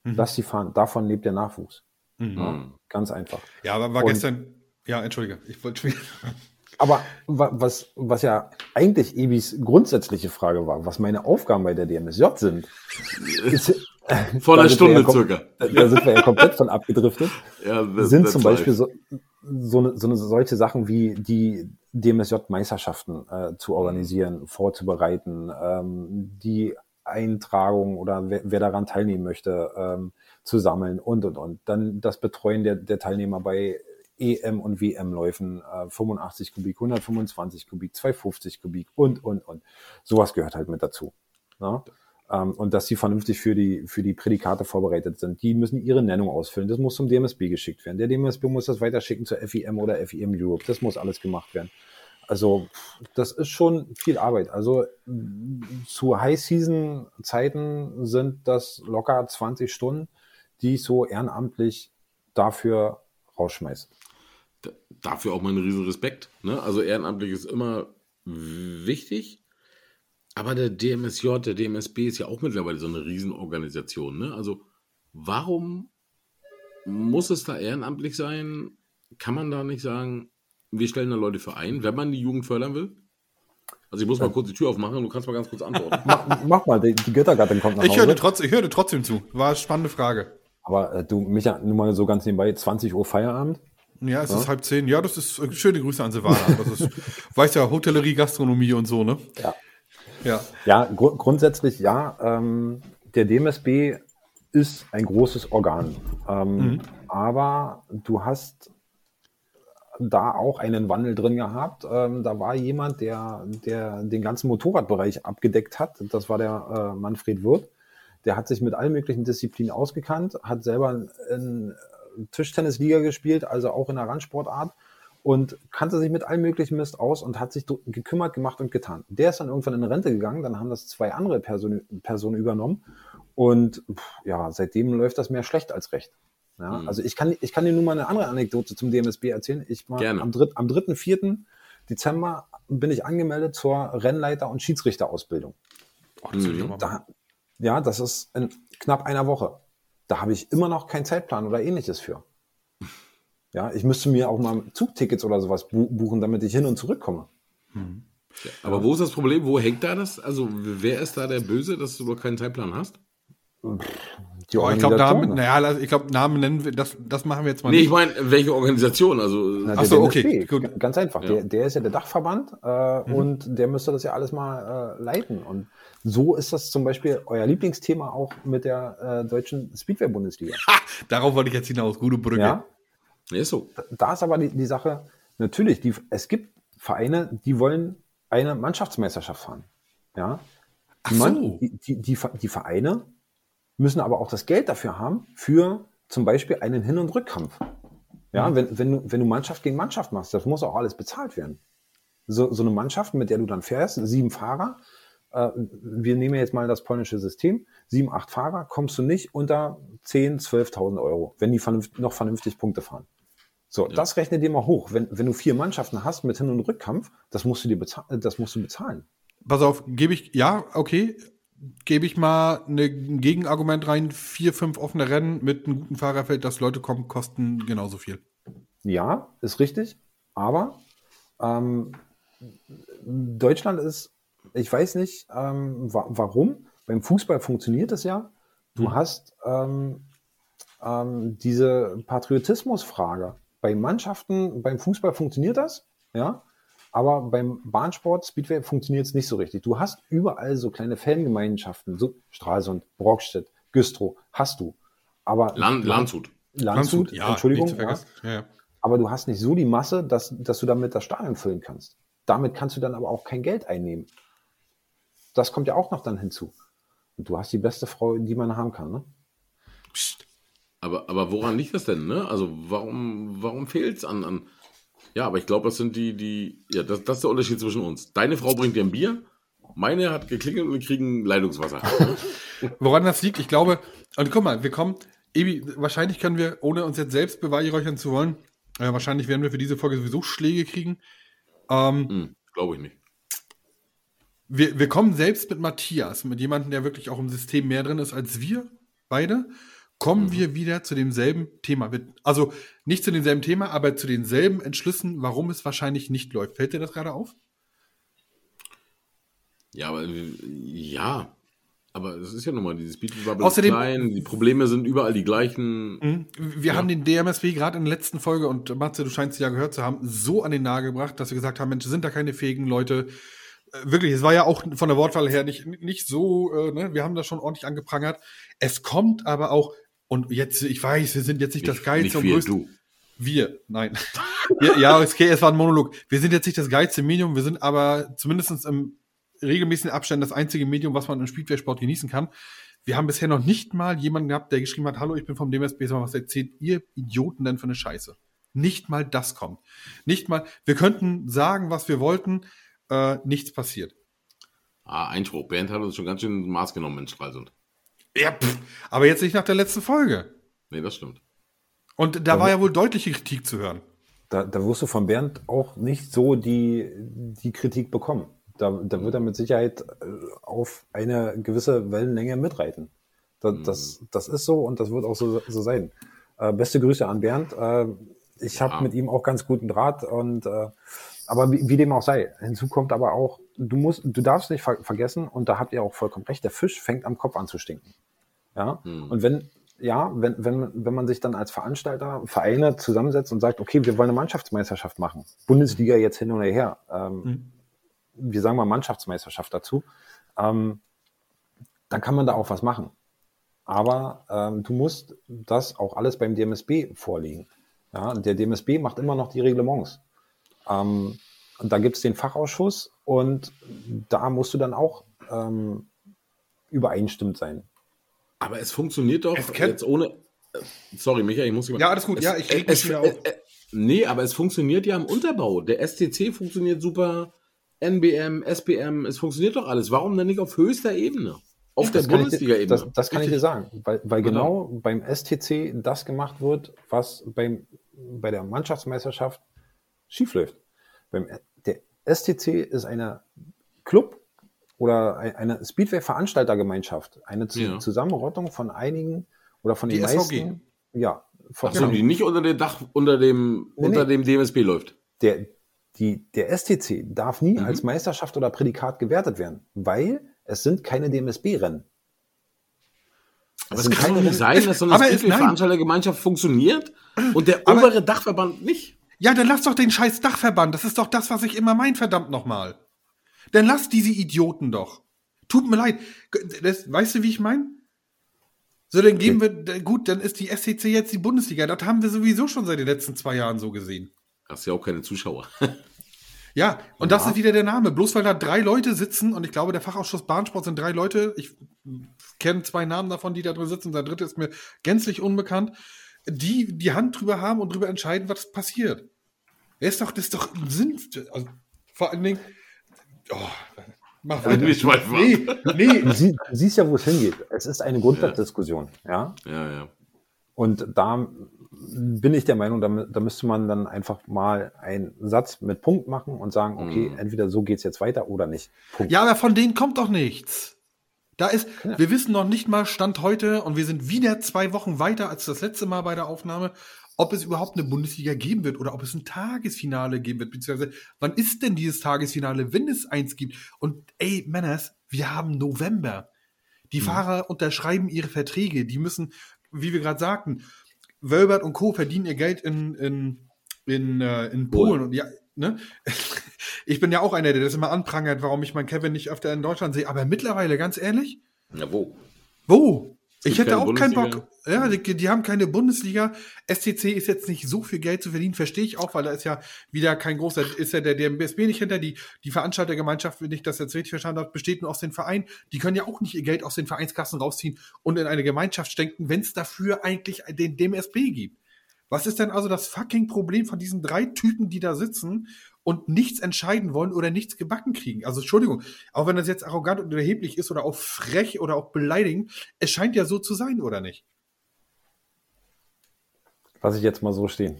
Mhm. Lass sie fahren. Davon lebt der Nachwuchs. Mhm. Mhm. Ganz einfach. Ja, aber war Und- gestern, ja, entschuldige, ich wollte Aber wa- was, was ja eigentlich Ebis grundsätzliche Frage war, was meine Aufgaben bei der DMSJ sind, ist, Vor da einer Stunde ja circa. Da, sind wir ja komplett von abgedriftet. Ja, that- sind zum Beispiel so, so, eine, so eine, solche Sachen wie die DMSJ-Meisterschaften äh, zu organisieren, vorzubereiten, ähm, die Eintragung oder wer, wer daran teilnehmen möchte, ähm, zu sammeln und und und. Dann das Betreuen der, der Teilnehmer bei EM und WM-Läufen, äh, 85 Kubik, 125 Kubik, 250 Kubik und und und. Sowas gehört halt mit dazu. Ne? Ähm, und dass sie vernünftig für die, für die Prädikate vorbereitet sind. Die müssen ihre Nennung ausfüllen. Das muss zum DMSB geschickt werden. Der DMSB muss das weiterschicken zur FIM oder FIM Europe. Das muss alles gemacht werden. Also, das ist schon viel Arbeit. Also, zu High-Season-Zeiten sind das locker 20 Stunden, die ich so ehrenamtlich dafür rausschmeiße. Da- dafür auch mal einen riesen Respekt. Ne? Also ehrenamtlich ist immer wichtig. Aber der DMSJ, der DMSB ist ja auch mittlerweile so eine Riesenorganisation. Ne? Also warum muss es da ehrenamtlich sein? Kann man da nicht sagen, wir stellen da Leute für ein, wenn man die Jugend fördern will? Also ich muss mal kurz die Tür aufmachen, du kannst mal ganz kurz antworten. Mach, mach mal, die, die Göttergattin kommt nach Ich Hause. hörte, trotz, ich hörte trotzdem zu. War eine spannende Frage. Aber äh, du, Micha, nur mal so ganz nebenbei, 20 Uhr Feierabend. Ja, es ist halb zehn. Ja, das ist äh, schöne Grüße an Silvana. Das ist, weiß ja, Hotellerie, Gastronomie und so, ne? Ja. Ja. Ja, gru grundsätzlich ja. Ähm, der DMSB ist ein großes Organ. Ähm, Aber du hast da auch einen Wandel drin gehabt. Ähm, da war jemand, der, der den ganzen Motorradbereich abgedeckt hat. Das war der äh, Manfred Wirth. Der hat sich mit allen möglichen Disziplinen ausgekannt, hat selber in Tischtennisliga gespielt, also auch in der Randsportart und kannte sich mit allem möglichen Mist aus und hat sich gekümmert, gemacht und getan. Der ist dann irgendwann in Rente gegangen, dann haben das zwei andere Person, Personen übernommen und ja, seitdem läuft das mehr schlecht als recht. Ja, mhm. Also ich kann, ich kann dir nur mal eine andere Anekdote zum DMSB erzählen. Ich war Gerne. am, dritt, am 3., 4. Dezember bin ich angemeldet zur Rennleiter- und Schiedsrichterausbildung. Oh, das mhm. da, ja, das ist in knapp einer Woche. Da habe ich immer noch keinen Zeitplan oder ähnliches für. Ja, ich müsste mir auch mal Zugtickets oder sowas buchen, damit ich hin und zurückkomme. Mhm. Ja, aber wo ist das Problem? Wo hängt da das? Also, wer ist da der Böse, dass du noch keinen Zeitplan hast? Ja, ich glaube, Namen, naja, ich glaube, Namen nennen wir, das, das machen wir jetzt mal nee, nicht. ich meine, welche Organisation? Also, Na, Ach so, okay, gut. Ganz einfach. Ja. Der, der ist ja der Dachverband äh, mhm. und der müsste das ja alles mal äh, leiten. Und so ist das zum Beispiel euer Lieblingsthema auch mit der äh, deutschen Speedway-Bundesliga. Darauf wollte ich jetzt hinaus. Gute Brücke. Ja, ist so. Da ist aber die, die Sache, natürlich, die, es gibt Vereine, die wollen eine Mannschaftsmeisterschaft fahren. Ja. Die, so. Mann, die, die, die, die Vereine müssen aber auch das Geld dafür haben, für zum Beispiel einen Hin- und Rückkampf. Ja, mhm. wenn, wenn, du, wenn du Mannschaft gegen Mannschaft machst, das muss auch alles bezahlt werden. So, so eine Mannschaft, mit der du dann fährst, sieben Fahrer, äh, wir nehmen jetzt mal das polnische System, sieben, acht Fahrer, kommst du nicht unter 10, 12.000 Euro, wenn die vernünft, noch vernünftig Punkte fahren. So, ja. das rechne dir mal hoch. Wenn, wenn du vier Mannschaften hast mit Hin- und Rückkampf, das musst du dir bezahlen, das musst du bezahlen. Pass auf, gebe ich, ja, okay, gebe ich mal eine, ein Gegenargument rein. Vier, fünf offene Rennen mit einem guten Fahrerfeld, dass Leute kommen, kosten genauso viel. Ja, ist richtig. Aber ähm, Deutschland ist, ich weiß nicht, ähm, wa warum. Beim Fußball funktioniert es ja. Du hm. hast ähm, ähm, diese Patriotismusfrage. Bei Mannschaften, beim Fußball funktioniert das, ja. Aber beim Bahnsport, Speedway, funktioniert es nicht so richtig. Du hast überall so kleine Fangemeinschaften, so Stralsund, Brockstedt, Güstrow, hast du. Aber Land, Landshut. Landshut, ja, Entschuldigung. Ja. Ja, ja. Aber du hast nicht so die Masse, dass, dass du damit das Stadion füllen kannst. Damit kannst du dann aber auch kein Geld einnehmen. Das kommt ja auch noch dann hinzu. Und du hast die beste Frau, die man haben kann, ne? Aber, aber woran liegt das denn, ne? Also warum, warum fehlt es an, an ja, aber ich glaube, das sind die, die, ja, das, das ist der Unterschied zwischen uns. Deine Frau bringt dir ein Bier, meine hat geklingelt und wir kriegen Leitungswasser. Woran das liegt, ich glaube, und guck mal, wir kommen, Ebi, wahrscheinlich können wir, ohne uns jetzt selbst beweihräuchern zu wollen, äh, wahrscheinlich werden wir für diese Folge sowieso Schläge kriegen. Ähm, hm, glaube ich nicht. Wir, wir kommen selbst mit Matthias, mit jemandem, der wirklich auch im System mehr drin ist als wir beide kommen mhm. wir wieder zu demselben Thema. Also nicht zu demselben Thema, aber zu denselben Entschlüssen, warum es wahrscheinlich nicht läuft. Fällt dir das gerade auf? Ja, aber ja. Aber es ist ja nun mal dieses Beatbubble Außerdem, klein, die Probleme sind überall die gleichen. Mhm. Wir ja. haben den DMSW gerade in der letzten Folge, und Matze, du scheinst sie ja gehört zu haben, so an den Nagel gebracht, dass wir gesagt haben, Mensch, sind da keine fähigen Leute. Äh, wirklich, es war ja auch von der Wortwahl her nicht, nicht so, äh, ne? wir haben das schon ordentlich angeprangert. Es kommt aber auch und jetzt, ich weiß, wir sind jetzt nicht, nicht das geilste und größte. Du. Wir, nein. ja, ja, okay, es war ein Monolog. Wir sind jetzt nicht das geilste Medium, wir sind aber zumindest im regelmäßigen Abstand das einzige Medium, was man im Speedway-Sport genießen kann. Wir haben bisher noch nicht mal jemanden gehabt, der geschrieben hat, hallo, ich bin vom DMSB, was erzählt ihr Idioten denn für eine Scheiße? Nicht mal das kommt. Nicht mal, wir könnten sagen, was wir wollten, äh, nichts passiert. Ah, Einspruch. Bernd hat uns schon ganz schön Maß genommen in Stralsund. Ja, pff, aber jetzt nicht nach der letzten Folge. Nee, das stimmt. Und da, da war ja wohl deutliche Kritik zu hören. Da, da wirst du von Bernd auch nicht so die, die Kritik bekommen. Da, da wird er mit Sicherheit äh, auf eine gewisse Wellenlänge mitreiten. Das, mhm. das, das ist so und das wird auch so, so sein. Äh, beste Grüße an Bernd. Äh, ich habe ja. mit ihm auch ganz guten Draht und äh, aber wie, wie, dem auch sei, hinzu kommt aber auch, du musst, du darfst nicht ver vergessen, und da habt ihr auch vollkommen recht, der Fisch fängt am Kopf an zu stinken. Ja. Hm. Und wenn, ja, wenn, wenn, wenn man sich dann als Veranstalter, Vereine zusammensetzt und sagt, okay, wir wollen eine Mannschaftsmeisterschaft machen, Bundesliga jetzt hin oder her, ähm, hm. wir sagen mal Mannschaftsmeisterschaft dazu, ähm, dann kann man da auch was machen. Aber ähm, du musst das auch alles beim DMSB vorlegen. Ja, der DMSB macht immer noch die Reglements. Ähm, und da gibt es den Fachausschuss und da musst du dann auch ähm, übereinstimmt sein. Aber es funktioniert doch Es jetzt ohne. äh, Sorry, Michael, ich muss Ja, alles gut. Es, Ja, ich mich es, wieder äh, auf. äh, Nee, aber es funktioniert ja im Unterbau. Der STC funktioniert super, NBM, SPM, es funktioniert doch alles. Warum denn nicht auf höchster Ebene? Auf der Das kann ich dir- Bundesliga-Ebene. Das, das kann ich dir sagen, weil, weil genau beim STC das gemacht wird, was beim, bei der Mannschaftsmeisterschaft schiefläuft. Beim, der STC ist eine Club oder ein- eine Speedway-Veranstaltergemeinschaft, eine Zu Ja. Zusammenrottung von einigen oder von den Die SVG. meisten. Ja, von, Achso, die nicht unter dem Dach, unter dem, Nee, unter nee. dem DMSB läuft. der, die, der STC darf nie Mhm. als Meisterschaft oder Prädikat gewertet werden, weil es sind keine DMSB-Rennen. Aber Es es kann doch nicht sein, dass so eine. Speedway-Veranstaltergemeinschaft funktioniert und der Aber- obere Dachverband nicht. Ja, dann lass doch den scheiß Dachverband. Das ist doch das, was ich immer mein, verdammt nochmal. Dann lass diese Idioten doch. Tut mir leid. Das, weißt du, wie ich meine? So, dann geben wir, d- gut, dann ist die SCC jetzt die Bundesliga. Das haben wir sowieso schon seit den letzten zwei Jahren so gesehen. Hast ja auch keine Zuschauer. Ja, und das ist wieder der Name. Bloß weil da drei Leute sitzen, und ich glaube, der Fachausschuss Bahnsport sind drei Leute. Ich kenne zwei Namen davon, die da drin sitzen. Der dritte ist mir gänzlich unbekannt. Die die Hand drüber haben und drüber entscheiden, was passiert. Das ist doch, das ist doch ein Sinn. Also, vor allen Dingen. Oh, mach weiter. Wir schweifen ab. Nee, nee. Du, sie, du siehst ja, wo es hingeht. Es ist eine Grundsatzdiskussion, ja. Ja, ja. Und da bin ich der Meinung, da, da müsste man dann einfach mal einen Satz mit Punkt machen und sagen, okay, Mhm. entweder so geht's jetzt weiter oder nicht. Punkt. Ja, aber von denen kommt doch nichts. Da ist, wir wissen noch nicht mal Stand heute und wir sind wieder zwei Wochen weiter als das letzte Mal bei der Aufnahme, ob es überhaupt eine Bundesliga geben wird oder ob es ein Tagesfinale geben wird, beziehungsweise wann ist denn dieses Tagesfinale, wenn es eins gibt? Und ey, Männers, wir haben November. Die Fahrer unterschreiben ihre Verträge, die müssen, wie wir gerade sagten, Wölbert und Co. verdienen ihr Geld in, in, in, äh, in Polen. Und ja, ne? Ich bin ja auch einer, der das immer anprangert, warum ich meinen Kevin nicht öfter in Deutschland sehe. Aber mittlerweile, ganz ehrlich, Ja, wo? wo? Ich hätte auch keinen. Bock. Ja, die, die haben keine Bundesliga. SCC ist jetzt nicht so viel Geld zu verdienen, verstehe ich auch, weil da ist ja wieder kein großer, ist ja der DMBSB nicht hinter, die, die Veranstaltergemeinschaft, wenn ich das jetzt richtig verstanden habe, besteht nur aus den Vereinen. Die können ja auch nicht ihr Geld aus den Vereinskassen rausziehen und in eine Gemeinschaft stecken, wenn es dafür eigentlich den DMSB gibt. Was ist denn also das fucking Problem von diesen drei Typen, die da sitzen und nichts entscheiden wollen oder nichts gebacken kriegen? Also Entschuldigung, auch wenn das jetzt arrogant und erheblich ist oder auch frech oder auch beleidigend, es scheint ja so zu sein, oder nicht? Lass ich jetzt mal so stehen.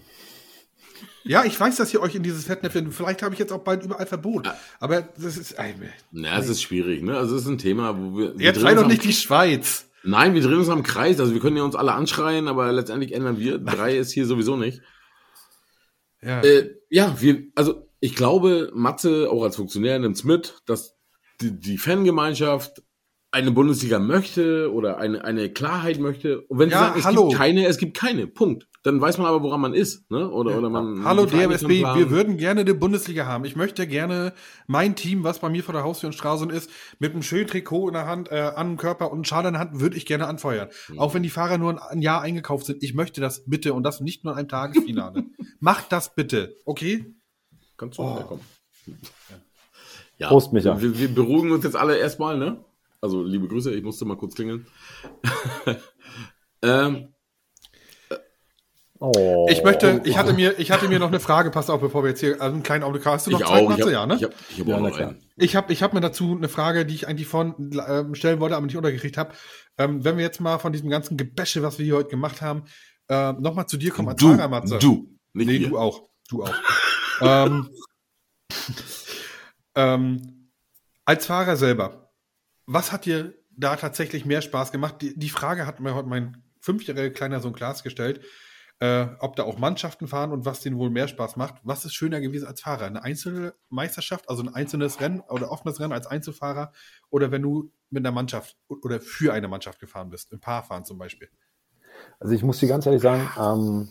Ja, ich weiß, dass ihr euch in dieses Fettnäpfchen, vielleicht habe ich jetzt auch bald überall Verbot, aber das ist, ey, Na, es ist schwierig, ne? Also es ist ein Thema, wo wir. wir jetzt uns doch nicht die Schweiz. Nein, wir drehen uns am Kreis. Also wir können ja uns alle anschreien, aber letztendlich ändern wir. Drei ist hier sowieso nicht. Ja. Äh, ja, wir, also ich glaube, Matze, auch als Funktionär, nimmt mit, dass die, die Fangemeinschaft eine Bundesliga möchte oder eine, eine Klarheit möchte. Und wenn sie Ja, sagen, es hallo. gibt keine, es gibt keine, Punkt. Dann weiß man aber, woran man ist, ne? Oder, oder man. Hallo DMSB, wir würden gerne eine Bundesliga haben. Ich möchte gerne mein Team, was bei mir vor der Haustür in Stralsund ist, mit einem schönen Trikot in der Hand, äh, an dem Körper und einem Schal in der Hand, würde ich gerne anfeuern. Mhm. Auch wenn die Fahrer nur ein, ein Jahr eingekauft sind. Ich möchte das bitte und das nicht nur in einem Tagesfinale. Macht das bitte, okay? Kannst du Oh. herkommen. Ja, Prost, Micha. Wir, wir beruhigen uns jetzt alle erstmal, ne? Also, liebe Grüße, ich musste mal kurz klingeln. ähm, Oh. Ich möchte, ich hatte mir, ich hatte mir noch eine Frage, pass auf, bevor wir jetzt hier, also einen kleinen Augenblick, hast du noch ich Zeit, auch. Ich habe ja, ne? ich hab, ich hab Ja, auch noch einen. Ich habe ich hab mir dazu eine Frage, die ich eigentlich von ähm, stellen wollte, aber nicht untergekriegt habe. Ähm, wenn wir jetzt mal von diesem ganzen Gebäsche, was wir hier heute gemacht haben, äh, nochmal zu dir kommen Du, Matze. du, nicht nee, du auch. Du auch. ähm, ähm, als Fahrer selber, was hat dir da tatsächlich mehr Spaß gemacht? Die, die Frage hat mir heute mein fünfjähriger kleiner Sohn Klaas gestellt, äh, ob da auch Mannschaften fahren und was denen wohl mehr Spaß macht. Was ist schöner gewesen als Fahrer? Eine einzelne Meisterschaft, also ein einzelnes Rennen oder offenes Rennen als Einzelfahrer oder wenn du mit einer Mannschaft oder für eine Mannschaft gefahren bist, im Paarfahren zum Beispiel? Also ich muss dir ganz ehrlich sagen, ähm,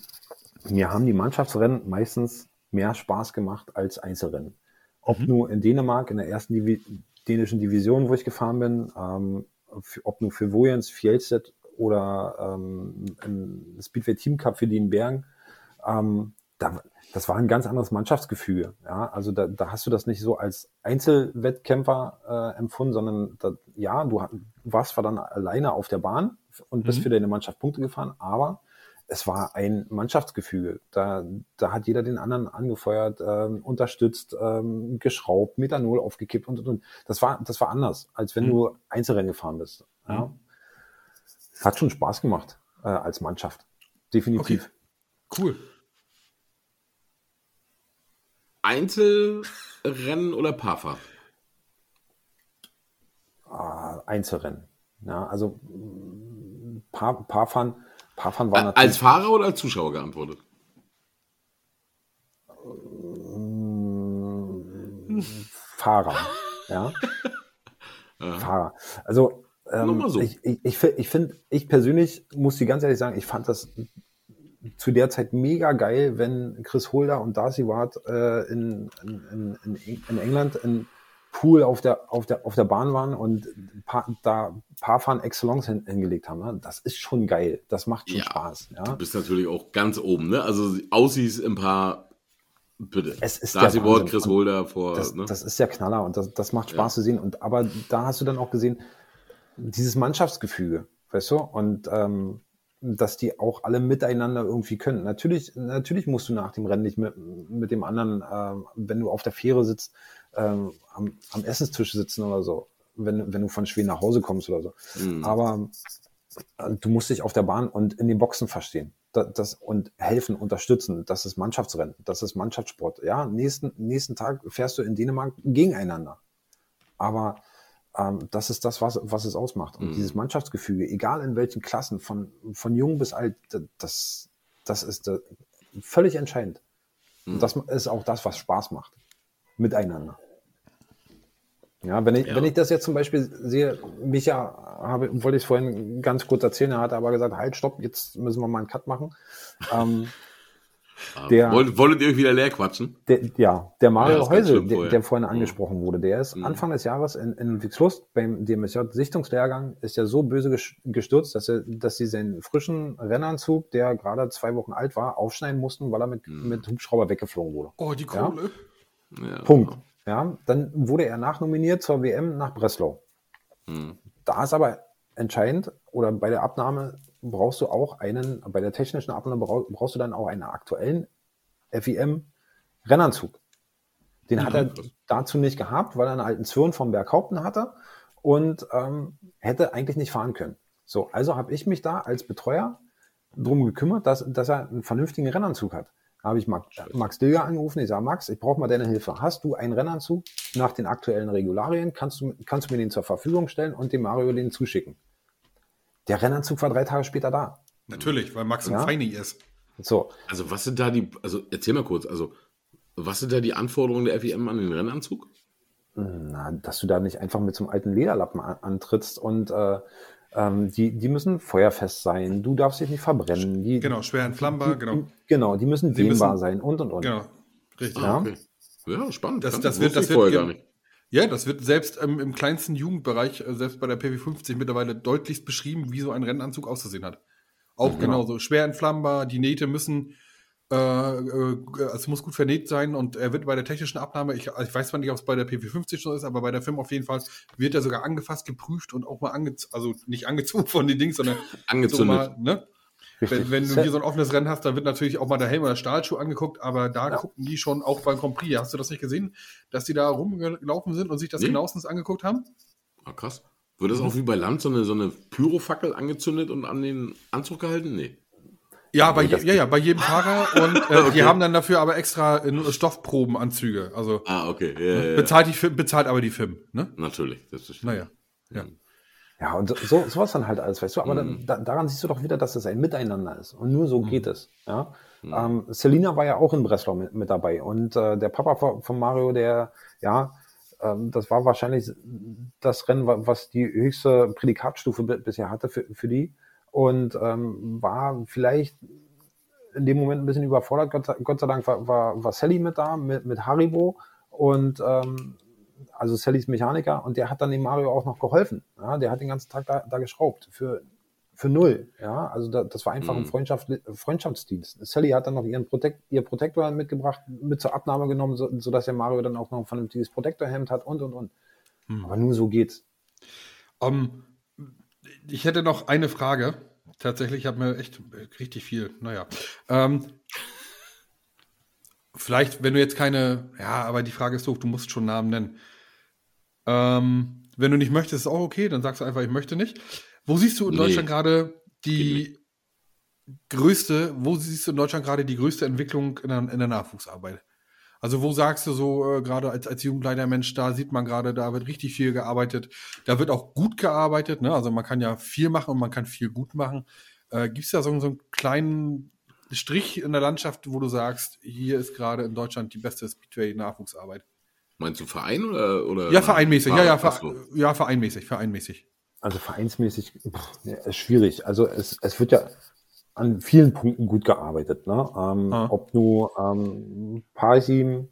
mir haben die Mannschaftsrennen meistens mehr Spaß gemacht als Einzelrennen. Ob nur in Dänemark in der ersten Divi dänischen Division, wo ich gefahren bin, ähm, ob nur für Wojens, Fjellstedt oder ähm, im Speedway Team Cup für die in Bergen. ähm, da, das war ein ganz anderes Mannschaftsgefüge. Ja, also da, da hast du das nicht so als Einzelwettkämpfer äh, empfunden, sondern da, ja, du, du warst zwar dann alleine auf der Bahn und bist Mhm. für deine Mannschaft Punkte gefahren, aber es war ein Mannschaftsgefüge. Da, da hat jeder den anderen angefeuert, ähm, unterstützt, ähm, geschraubt, Methanol aufgekippt und, und, und. Das war, das war anders, als wenn Mhm. du Einzelrennen gefahren bist. Ja. Mhm. Hat schon Spaß gemacht äh, als Mannschaft. Definitiv. Cool. Einzelrennen oder Paarfahrt? äh, Einzelrennen. Ja, also mh, Paar, Paarfahren, Paarfahren war Als Fahrer oder als Zuschauer geantwortet? Fahrer. Ja, Fahrer. Also ähm, so. ich, ich, ich, ich finde, ich persönlich muss die ganz ehrlich sagen, ich fand das zu der Zeit mega geil, wenn Chris Holder und Darcy Ward äh, in, in, in, in England in Pool auf der, auf der, auf der Bahn waren und pa da Paarfahren Excellence hin, hingelegt haben. Ne? Das ist schon geil. Das macht schon Ja. Spaß. Ja? Du bist natürlich auch ganz oben, ne? Also Aussies im Paar, bitte. Es ist Darcy der Wahnsinn. Chris Holder vor, Das, ne? das ist ja Knaller und das, das macht Ja. Spaß zu sehen. Und aber da hast du dann auch gesehen, dieses Mannschaftsgefüge, weißt du? Und ähm, dass die auch alle miteinander irgendwie können. Natürlich, natürlich musst du nach dem Rennen nicht mit, mit dem anderen, äh, wenn du auf der Fähre sitzt, ähm, am, am Essenstisch sitzen oder so, wenn, wenn du von Schweden nach Hause kommst oder so. Mhm. Aber äh, du musst dich auf der Bahn und in den Boxen verstehen. Das, das, und helfen, unterstützen. Das ist Mannschaftsrennen. Das ist Mannschaftssport. Ja, nächsten, nächsten Tag fährst du in Dänemark gegeneinander. Aber ähm, das ist das, was, was es ausmacht. Und Mhm. dieses Mannschaftsgefüge, egal in welchen Klassen, von, von jung bis alt, das, das ist äh, völlig entscheidend. Mhm. Und das ist auch das, was Spaß macht. Miteinander. Ja, wenn ich, Ja. wenn ich das jetzt zum Beispiel sehe, Micha habe, wollte ich es vorhin ganz kurz erzählen, er hat aber gesagt, halt, stopp, jetzt müssen wir mal einen Cut machen. ähm, der- wollt, wolltet ihr euch wieder leer quatschen? der, ja, der Ja, Mario Heusel, schlimm der, der vorhin Mhm. angesprochen wurde, der ist Mhm. Anfang des Jahres in, in Ludwigslust beim DMSJ-Sichtungslehrgang ist ja so böse ges- gestürzt, dass, er, dass sie seinen frischen Rennanzug, der gerade zwei Wochen alt war, aufschneiden mussten, weil er mit, Mhm. mit Hubschrauber weggeflogen wurde. Oh, die Ja. Kohle. Ja. Punkt. Ja, dann wurde er nachnominiert zur WM nach Breslau. Mhm. Da ist aber entscheidend, oder bei der Abnahme brauchst du auch einen, bei der technischen Abnahme brauch- brauchst du dann auch einen aktuellen FIM-Rennanzug. Den hat er krass. dazu nicht gehabt, weil er einen alten Zwirn vom Berghaupten hatte und ähm, hätte eigentlich nicht fahren können. So, also habe ich mich da als Betreuer drum gekümmert, dass, dass er einen vernünftigen Rennanzug hat. Da habe ich Max, Max Dilger angerufen. Ich sage, Max, ich brauche mal deine Hilfe. Hast du einen Rennanzug nach den aktuellen Regularien? Kannst du, kannst du mir den zur Verfügung stellen und dem Mario den zuschicken? Der Rennanzug war drei Tage später da. Natürlich, weil Max ein Ja. Feini ist. So, Also was sind da die, also erzähl mal kurz, also was sind da die Anforderungen der FIM an den Rennanzug? na, dass du da nicht einfach mit so einem alten Lederlappen an, antrittst und äh, ähm, die, die müssen feuerfest sein. Du darfst dich nicht verbrennen. Die, Genau, schwer entflammbar, genau. Die, genau, die müssen Die dehnbar müssen- sein und und und. Genau. Richtig. Ja. okay. Ja, spannend. Das- das wird- das wird gar nicht. Ja, das wird selbst ähm, im kleinsten Jugendbereich, äh, selbst bei der PW50 mittlerweile deutlichst beschrieben, wie so ein Rennanzug auszusehen hat. Auch genauso. Schwer entflammbar, die Nähte müssen, äh, äh, es muss gut vernäht sein und er wird bei der technischen Abnahme, ich, ich weiß zwar nicht, ob es bei der PW50 schon ist, aber bei der FIM auf jeden Fall wird er sogar angefasst, geprüft und auch mal angezogen, also nicht angezogen von den Dings, sondern so Angezündet. mal, ne? Wenn, wenn du hier so ein offenes Rennen hast, dann wird natürlich auch mal der Helm oder Stahlschuh angeguckt, aber da gucken die schon auch beim Grand Prix. Hast du das nicht gesehen, dass die da rumgelaufen sind und sich das Nee. genauestens angeguckt haben? Ah, krass. Wird das auch wie bei Land so eine, so eine Pyrofackel angezündet und an den Anzug gehalten? Nee. Ja, bei, Nee, je, ja, ja, bei jedem Fahrer und äh, die haben dann dafür aber extra äh, Stoffprobenanzüge. Also Ah, okay. Ja, ja, bezahlt, die, bezahlt aber die FIM. Ne? Natürlich. Das ist Naja. Ja. Ja, und so, sowas dann halt alles, weißt du, aber Mhm. dann, da, daran siehst du doch wieder, dass es ein Miteinander ist. Und nur so geht es. Ja? Ähm, Selina war ja auch in Breslau mit, mit dabei. Und äh, der Papa von, von Mario, der, ja, ähm, das war wahrscheinlich das Rennen, wa- was die höchste Prädikatstufe bi- bisher hatte für, für die. Und ähm, war vielleicht in dem Moment ein bisschen überfordert. Gott sei, Gott sei Dank war, war, war Sally mit da, mit, mit Haribo. Und ähm, also Sallys Mechaniker und der hat dann dem Mario auch noch geholfen. Ja, der hat den ganzen Tag da, da geschraubt für, für null. Ja, also da, das war einfach ein Mhm. Freundschaft, Freundschaftsdienst. Sally hat dann noch ihren Protect, ihr Protektor mitgebracht, mit zur Abnahme genommen, so, sodass der Mario dann auch noch ein vernünftiges Protektorhemd hat und und und. Aber nur so geht's. Ähm, ich hätte noch eine Frage. Tatsächlich, ich habe mir echt richtig viel. Naja. Ähm, vielleicht, wenn du jetzt keine, ja, aber die Frage ist doof, du musst schon Namen nennen. Ähm, wenn du nicht möchtest, ist auch okay, dann sagst du einfach, ich möchte nicht. Wo siehst du in Nee. Deutschland gerade die größte, wo siehst du in Deutschland gerade die größte Entwicklung in der, in der Nachwuchsarbeit? Also wo sagst du so, äh, gerade als, als Jugendleitermensch, da sieht man gerade, da wird richtig viel gearbeitet. Da wird auch gut gearbeitet, ne? Also man kann ja viel machen und man kann viel gut machen. Äh, Gibt es da so, so einen kleinen Strich in der Landschaft, wo du sagst, hier ist gerade in Deutschland die beste Speedway-Nachwuchsarbeit? Meinst du Verein oder? oder Ja, vereinmäßig, ja, ja, ver so. ja, vereinmäßig, vereinmäßig. Also vereinsmäßig pff, ja, ist schwierig. Also es, es wird ja an vielen Punkten gut gearbeitet. Ne? Ähm, Ah. Ob nur ähm, Parchim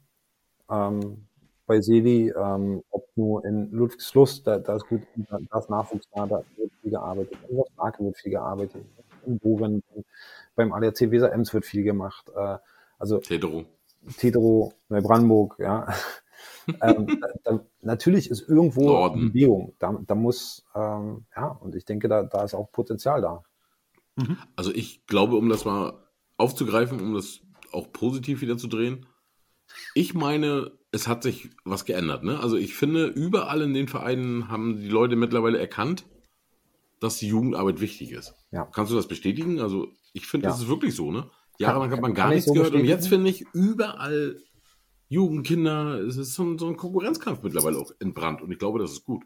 ähm, bei Seli, ähm, ob nur in Ludwigslust, da, da ist gut, da, da ist Nachwuchs da, da wird viel gearbeitet. In Marke wird viel gearbeitet. In Bogen, beim ADAC Weser Ems wird viel gemacht. Äh, also Hetero. Tetero, Neubrandenburg, ja. ähm, da, da, natürlich ist irgendwo Norden. Bewegung. Da, da muss, ähm, ja, und ich denke, da, da ist auch Potenzial da. Also ich glaube, um das mal aufzugreifen, um das auch positiv wieder zu drehen, ich meine, es hat sich was geändert. Ne? Also ich finde, überall in den Vereinen haben die Leute mittlerweile erkannt, dass die Jugendarbeit wichtig ist. Ja. Kannst du das bestätigen? Also ich finde, Ja. das ist wirklich so. Ne? Jahrelang hat man gar ich nichts so gehört und jetzt finde ich überall Jugendkinder, es ist so ein, so ein Konkurrenzkampf mittlerweile auch entbrannt und ich glaube, das ist gut.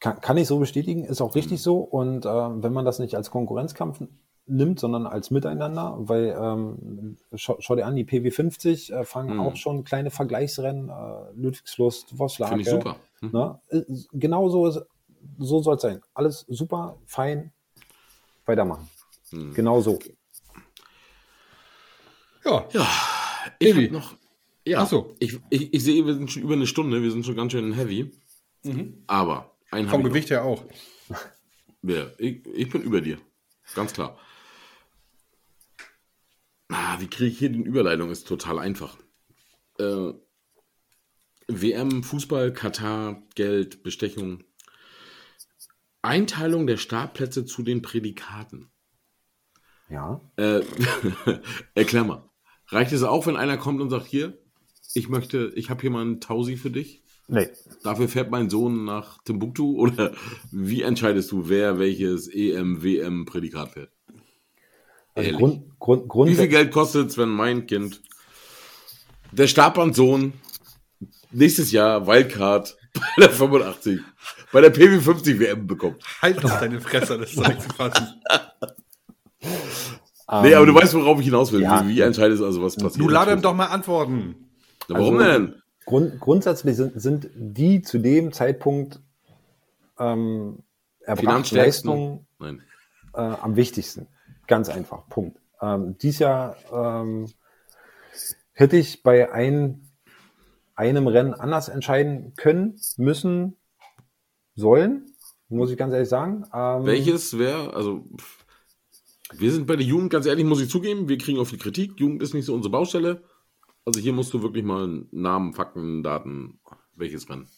Kann, kann ich so bestätigen, ist auch Mhm. richtig so. Und äh, wenn man das nicht als Konkurrenzkampf nimmt, sondern als Miteinander, weil ähm, schau, schau dir an, die PW50 äh, fangen Mhm. auch schon kleine Vergleichsrennen, äh, Ludwigslust, Voslake. Finde ich super. Hm? Ne? Äh, Genau so, ist- so soll es sein. Alles super, fein, weitermachen. Hm. Genau so. Ja, Ja, ich Evi. hab noch. Ja, Ach so. ich, ich, ich sehe, wir sind schon über eine Stunde, wir sind schon ganz schön heavy. Aber ein Mhm. vom Gewicht her auch. Ja, ich, ich bin über dir. Ganz klar. Ah, wie kriege ich hier den Überleitung? Ist total einfach. Äh, WM, Fußball, Katar, Geld, Bestechung. Einteilung der Startplätze zu den Prädikaten. Ja. Äh, erklär mal. Reicht es auch, wenn einer kommt und sagt, hier, ich möchte, ich habe hier mal einen Tausi für dich. Nee. Dafür fährt mein Sohn nach Timbuktu oder wie entscheidest du, wer welches E EM, WM Prädikat fährt? Also. Grund, Grund, Grund, Wie viel Geld kostet es, wenn mein Kind der Stabandsohn nächstes Jahr Wildcard bei der 85, bei der PW50 WM bekommt? Halt doch deine Fresse, das soll zu fassen. nee, aber du weißt, worauf ich hinaus will. Ja. Wie, wie entscheidest du also, was passiert? Du lade ihm doch mal antworten. Na, Warum Also- denn? Grund, grundsätzlich sind, sind die zu dem Zeitpunkt ähm, Finanzstärksten? Leistungen äh, am wichtigsten. Ganz einfach. Punkt. Ähm, dies Jahr ähm, hätte ich bei ein, einem Rennen anders entscheiden können, müssen, sollen, muss ich ganz ehrlich sagen. Ähm, Welches wäre, also wir sind bei der Jugend, ganz ehrlich, muss ich zugeben, wir kriegen auf die Kritik. Jugend ist nicht so unsere Baustelle. Also hier musst du wirklich mal Namen, Fakten, Daten, welches Rennen.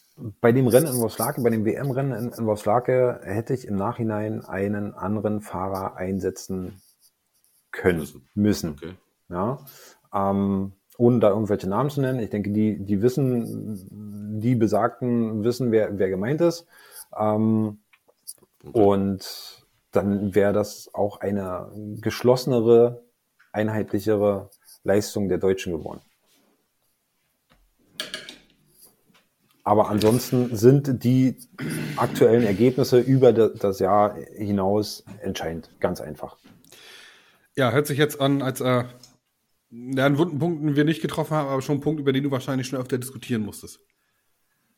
Bei dem Rennen in Voslake, bei dem WM-Rennen in, in Voslake, hätte ich im Nachhinein einen anderen Fahrer einsetzen können, Müssen. müssen. Okay. Ja, ähm, ohne da irgendwelche Namen zu nennen. Ich denke, die, die wissen, die Besagten wissen, wer, wer gemeint ist. Ähm, Okay. Und dann wäre das auch eine geschlossenere, einheitlichere Leistung der Deutschen geworden. Aber ansonsten sind die aktuellen Ergebnisse über da- das Jahr hinaus entscheidend. Ganz einfach. Ja, hört sich jetzt an, als äh, ja, einen wunden Punkt, den wir nicht getroffen haben, aber schon ein Punkt, über den du wahrscheinlich schon öfter diskutieren musstest.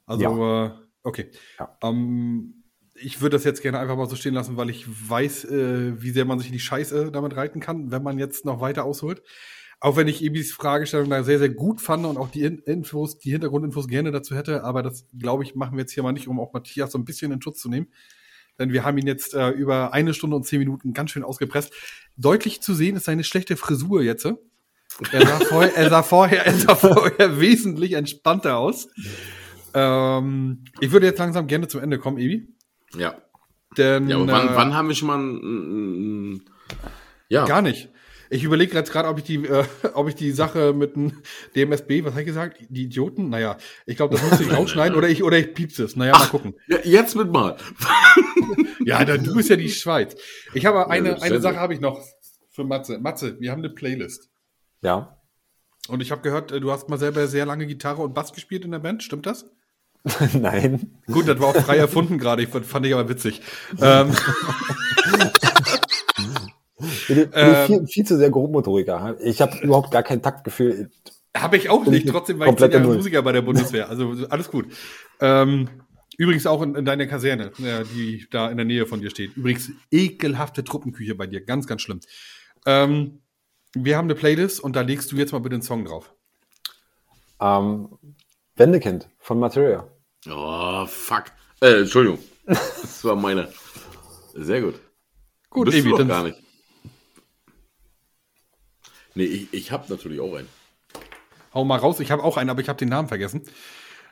Also, äh, okay. Ja. Ähm, ich würde das jetzt gerne einfach mal so stehen lassen, weil ich weiß, äh, wie sehr man sich in die Scheiße damit reiten kann, wenn man jetzt noch weiter ausholt. Auch wenn ich Ebis Fragestellung da sehr, sehr gut fand und auch die In- Infos, die Hintergrundinfos gerne dazu hätte, aber das, glaube ich, machen wir jetzt hier mal nicht, um auch Matthias so ein bisschen in Schutz zu nehmen. denn wir haben ihn jetzt äh, über eine Stunde und zehn Minuten ganz schön ausgepresst. Deutlich zu sehen ist seine schlechte Frisur jetzt. Er sah, vorher, er sah vorher, er sah vorher wesentlich entspannter aus. Ähm, ich würde jetzt langsam gerne zum Ende kommen, Ebi. Ja. Denn Ja, aber wann, äh, wann haben wir schon mal ein, ein, ja. Gar nicht. Ich überlege jetzt gerade, ob ich die, äh, ob ich die Sache mit dem DMSB, was habe ich gesagt? Die Idioten? Naja, ich glaube, das muss ich rausschneiden oder ich oder ich piepse es. Naja, mal gucken. Ja, Jetzt mit mal. Ja, dann, du bist ja die Schweiz. Ich habe eine, eine. Sache habe ich noch für Matze. Matze, wir haben eine Playlist. Ja. Und ich habe gehört, äh, du hast mal selber sehr lange Gitarre und Bass gespielt in der Band, stimmt das? Nein. Gut, das war auch frei erfunden gerade, ich fand, fand ich aber witzig. Ähm, bin Ähm. viel, viel zu sehr Grobmotoriker. Ich habe überhaupt gar kein Taktgefühl. Habe ich auch Bin nicht, ich trotzdem war ich zehn Jahre. Musiker bei der Bundeswehr. Also alles gut. Ähm, übrigens auch in, in deiner Kaserne, ja, die da in der Nähe von dir steht. Übrigens ekelhafte Truppenküche bei dir, ganz, ganz schlimm. Ähm, wir haben eine Playlist und da legst du jetzt mal bitte einen Song drauf. Ähm, Wendekind von Materia. Oh, fuck. Äh, Entschuldigung. Das war meine. Sehr gut. Gut, Bist Evi, du doch dann gar nicht. Nee, ich, ich habe natürlich auch einen. hau mal raus. Ich habe auch einen, aber ich habe den Namen vergessen.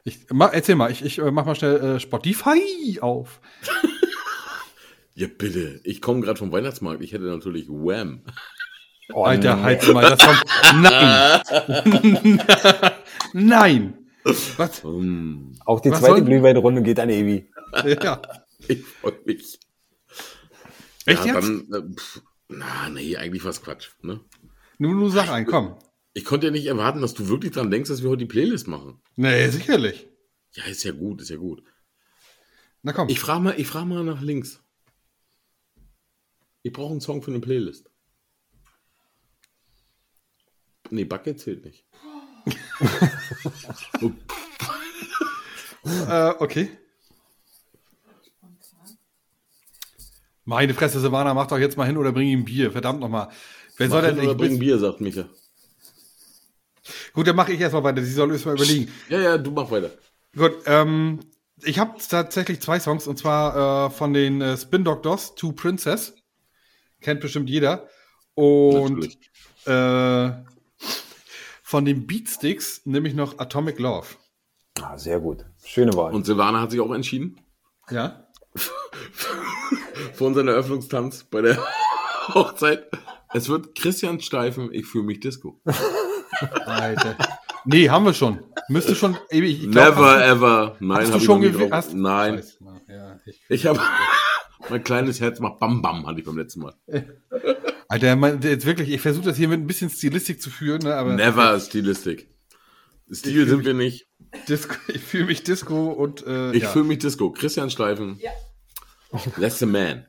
Ich, ma, erzähl mal, ich, ich äh, mach mal schnell äh, Spotify auf. Ja, bitte. Ich komme gerade vom Weihnachtsmarkt. Ich hätte natürlich Wham. Oh, Alter, halt mal das vom Nein. Nein. Was? Hm, Auch die Was zweite Glühweinrunde geht an Evi. Ja. ich freue mich. Echt ja, jetzt? dann. Äh, pff, na, nee, eigentlich was Quatsch. Ne? Nur, nur sag ein, komm. Ich konnte ja nicht erwarten, dass du wirklich dran denkst, dass wir heute die Playlist machen. Nee, sicherlich. Ja, ist ja gut, ist ja gut. Na komm. Ich frage mal, ich frag mal nach links. Ich brauche einen Song für eine Playlist. Nee, Bucket zählt nicht. Oh, Äh, okay. Meine Fresse, Silvana, mach doch jetzt mal hin oder bring ihm Bier. Verdammt nochmal. Wer soll denn nicht bring Bier, sagt Micha. Gut, dann mache ich erstmal weiter. Sie soll erstmal überlegen. Ja, ja, du mach weiter. Gut, ähm, ich habe tatsächlich zwei Songs und zwar äh, von den äh, Spin Doctors, To Princess. Kennt bestimmt jeder. Und äh, von den Beatsticks nehme ich noch Atomic Love. Ah, sehr gut. Schöne Wahl. Und Silvana hat sich auch entschieden Ja? für unseren Eröffnungstanz bei der Hochzeit. Es wird Christian Steifen, ich fühle mich Disco. Alter. nee, haben wir schon. Müsste schon. Ich, ich glaub, Never hast ever. Nein, du habe ich schon hast- Nein. Scheiße, Ja, ich, Ich habe mein kleines Herz macht Bam Bam, hatte ich beim letzten Mal. Alter, mein, jetzt wirklich, ich versuche das hier mit ein bisschen Stilistik zu führen, ne, aber Never Stilistik. Stil Ich- sind wir nicht. Disco, ich fühle mich Disco und äh, Ich ja. fühle mich Disco. Christian Steifen. Ja. That's the man.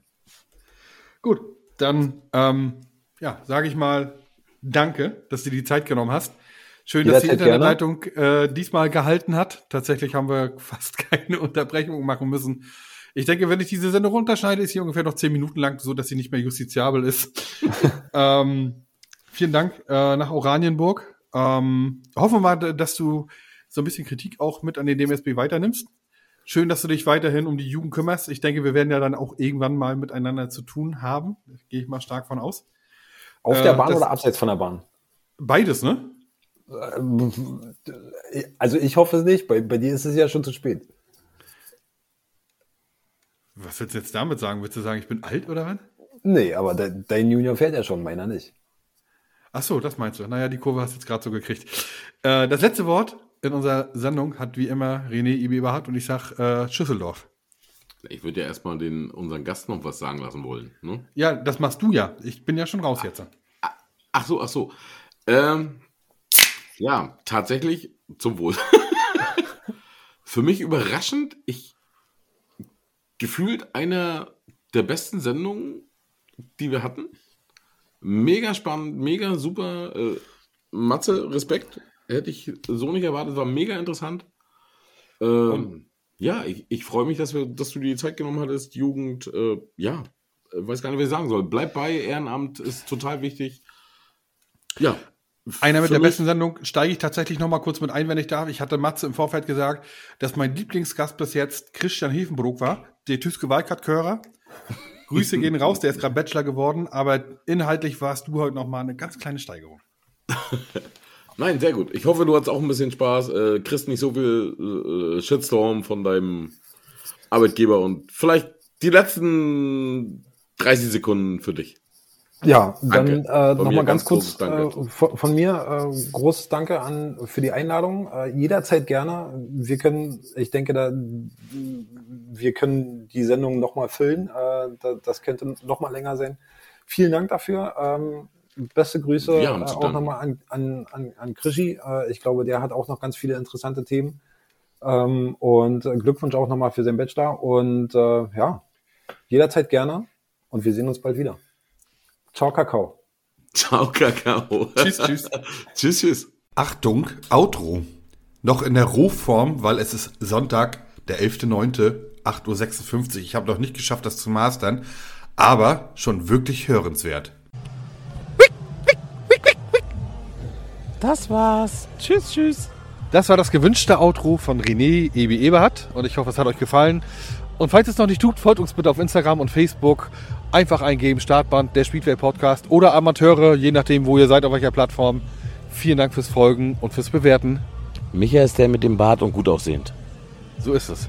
Gut, dann ähm, ja, sage ich mal Danke, dass du die Zeit genommen hast. Schön, dass die. Internetleitung äh, diesmal gehalten hat. Tatsächlich haben wir fast keine Unterbrechung machen müssen. Ich denke, wenn ich diese Sendung runterschneide, ist sie ungefähr noch zehn Minuten lang, so dass sie nicht mehr justiziabel ist. ähm, vielen Dank äh, nach Oranienburg. Ähm, hoffen wir mal, dass du so ein bisschen Kritik auch mit an den DMSB weiternimmst. Schön, dass du dich weiterhin um die Jugend kümmerst. Ich denke, wir werden ja dann auch irgendwann mal miteinander zu tun haben. Da Gehe ich mal stark von aus. Auf äh, der Bahn das- oder abseits von der Bahn? Beides, ne? Also ich hoffe es nicht. Bei, bei dir ist es ja schon zu spät. Was willst du jetzt damit sagen? Willst du sagen, ich bin alt oder was? Nee, aber de, dein Junior fährt ja schon, meiner nicht. Ach so, das meinst du. Naja, die Kurve hast du jetzt gerade so gekriegt. Äh, das letzte Wort in unserer Sendung hat wie immer René Ibi Eberhardt und ich sag äh, Schüsseldorf. Ich würde ja erstmal den, unseren Gast noch was sagen lassen wollen. Ne? Ja, das machst du ja. Ich bin ja schon raus jetzt. Ach so, ach so. Ähm, ja, tatsächlich zum Wohl. Für mich überraschend, ich gefühlt eine der besten Sendungen, die wir hatten. Mega spannend, mega super. Äh, Matze, Respekt. Hätte ich so nicht erwartet, war mega interessant. Ähm, ja, ich, ich freue mich, dass, wir, dass du dir die Zeit genommen hattest. Jugend, äh, ja, äh, weiß gar nicht, was ich sagen soll. Bleib bei, Ehrenamt ist total wichtig. Ja. Einer mit der besten Sendung steige ich tatsächlich noch mal kurz mit ein, wenn ich darf. Ich hatte Matze im Vorfeld gesagt, dass mein Lieblingsgast bis jetzt Christian Hefenbrook war. der Tüske Waldkat-Körer. Grüße gehen raus, der ist gerade Bachelor geworden, aber inhaltlich warst du heute noch mal eine ganz kleine Steigerung. Nein, sehr gut. Ich hoffe, du hattest auch ein bisschen Spaß. Äh, kriegst nicht so viel äh, Shitstorm von deinem Arbeitgeber und vielleicht die letzten 30 Sekunden für dich. Ja, dann äh, nochmal ganz ganz kurz äh, von, von mir äh, großes Danke an für die Einladung. Äh, jederzeit gerne. Wir können, ich denke, da wir können die Sendung nochmal füllen. Äh, da, das könnte nochmal länger sein. Vielen Dank dafür. Ähm, beste Grüße äh, auch nochmal an, an, an, an Krischi. Äh, ich glaube, der hat auch noch ganz viele interessante Themen. Ähm, und äh, Glückwunsch auch nochmal für seinen Bachelor. Und äh, ja, jederzeit gerne. Und wir sehen uns bald wieder. Ciao, Kakao. Ciao, Kakao. Tschüss, tschüss. tschüss, tschüss. Achtung, Outro. Noch in der Rohform, weil es ist Sonntag, der 11.09., 8.56 Uhr. Ich habe noch nicht geschafft, das zu mastern, aber schon wirklich hörenswert. Das war's. Tschüss, tschüss. Das war das gewünschte Outro von René Ebi Eberhardt und ich hoffe, es hat euch gefallen. Und falls ihr es noch nicht tut, folgt uns bitte auf Instagram und Facebook. Einfach eingeben, Startband, der Speedway Podcast oder Amateure, je nachdem, wo ihr seid, auf welcher Plattform. Vielen Dank fürs Folgen und fürs Bewerten. Micha ist der mit dem Bart und gut aussehend. So ist es.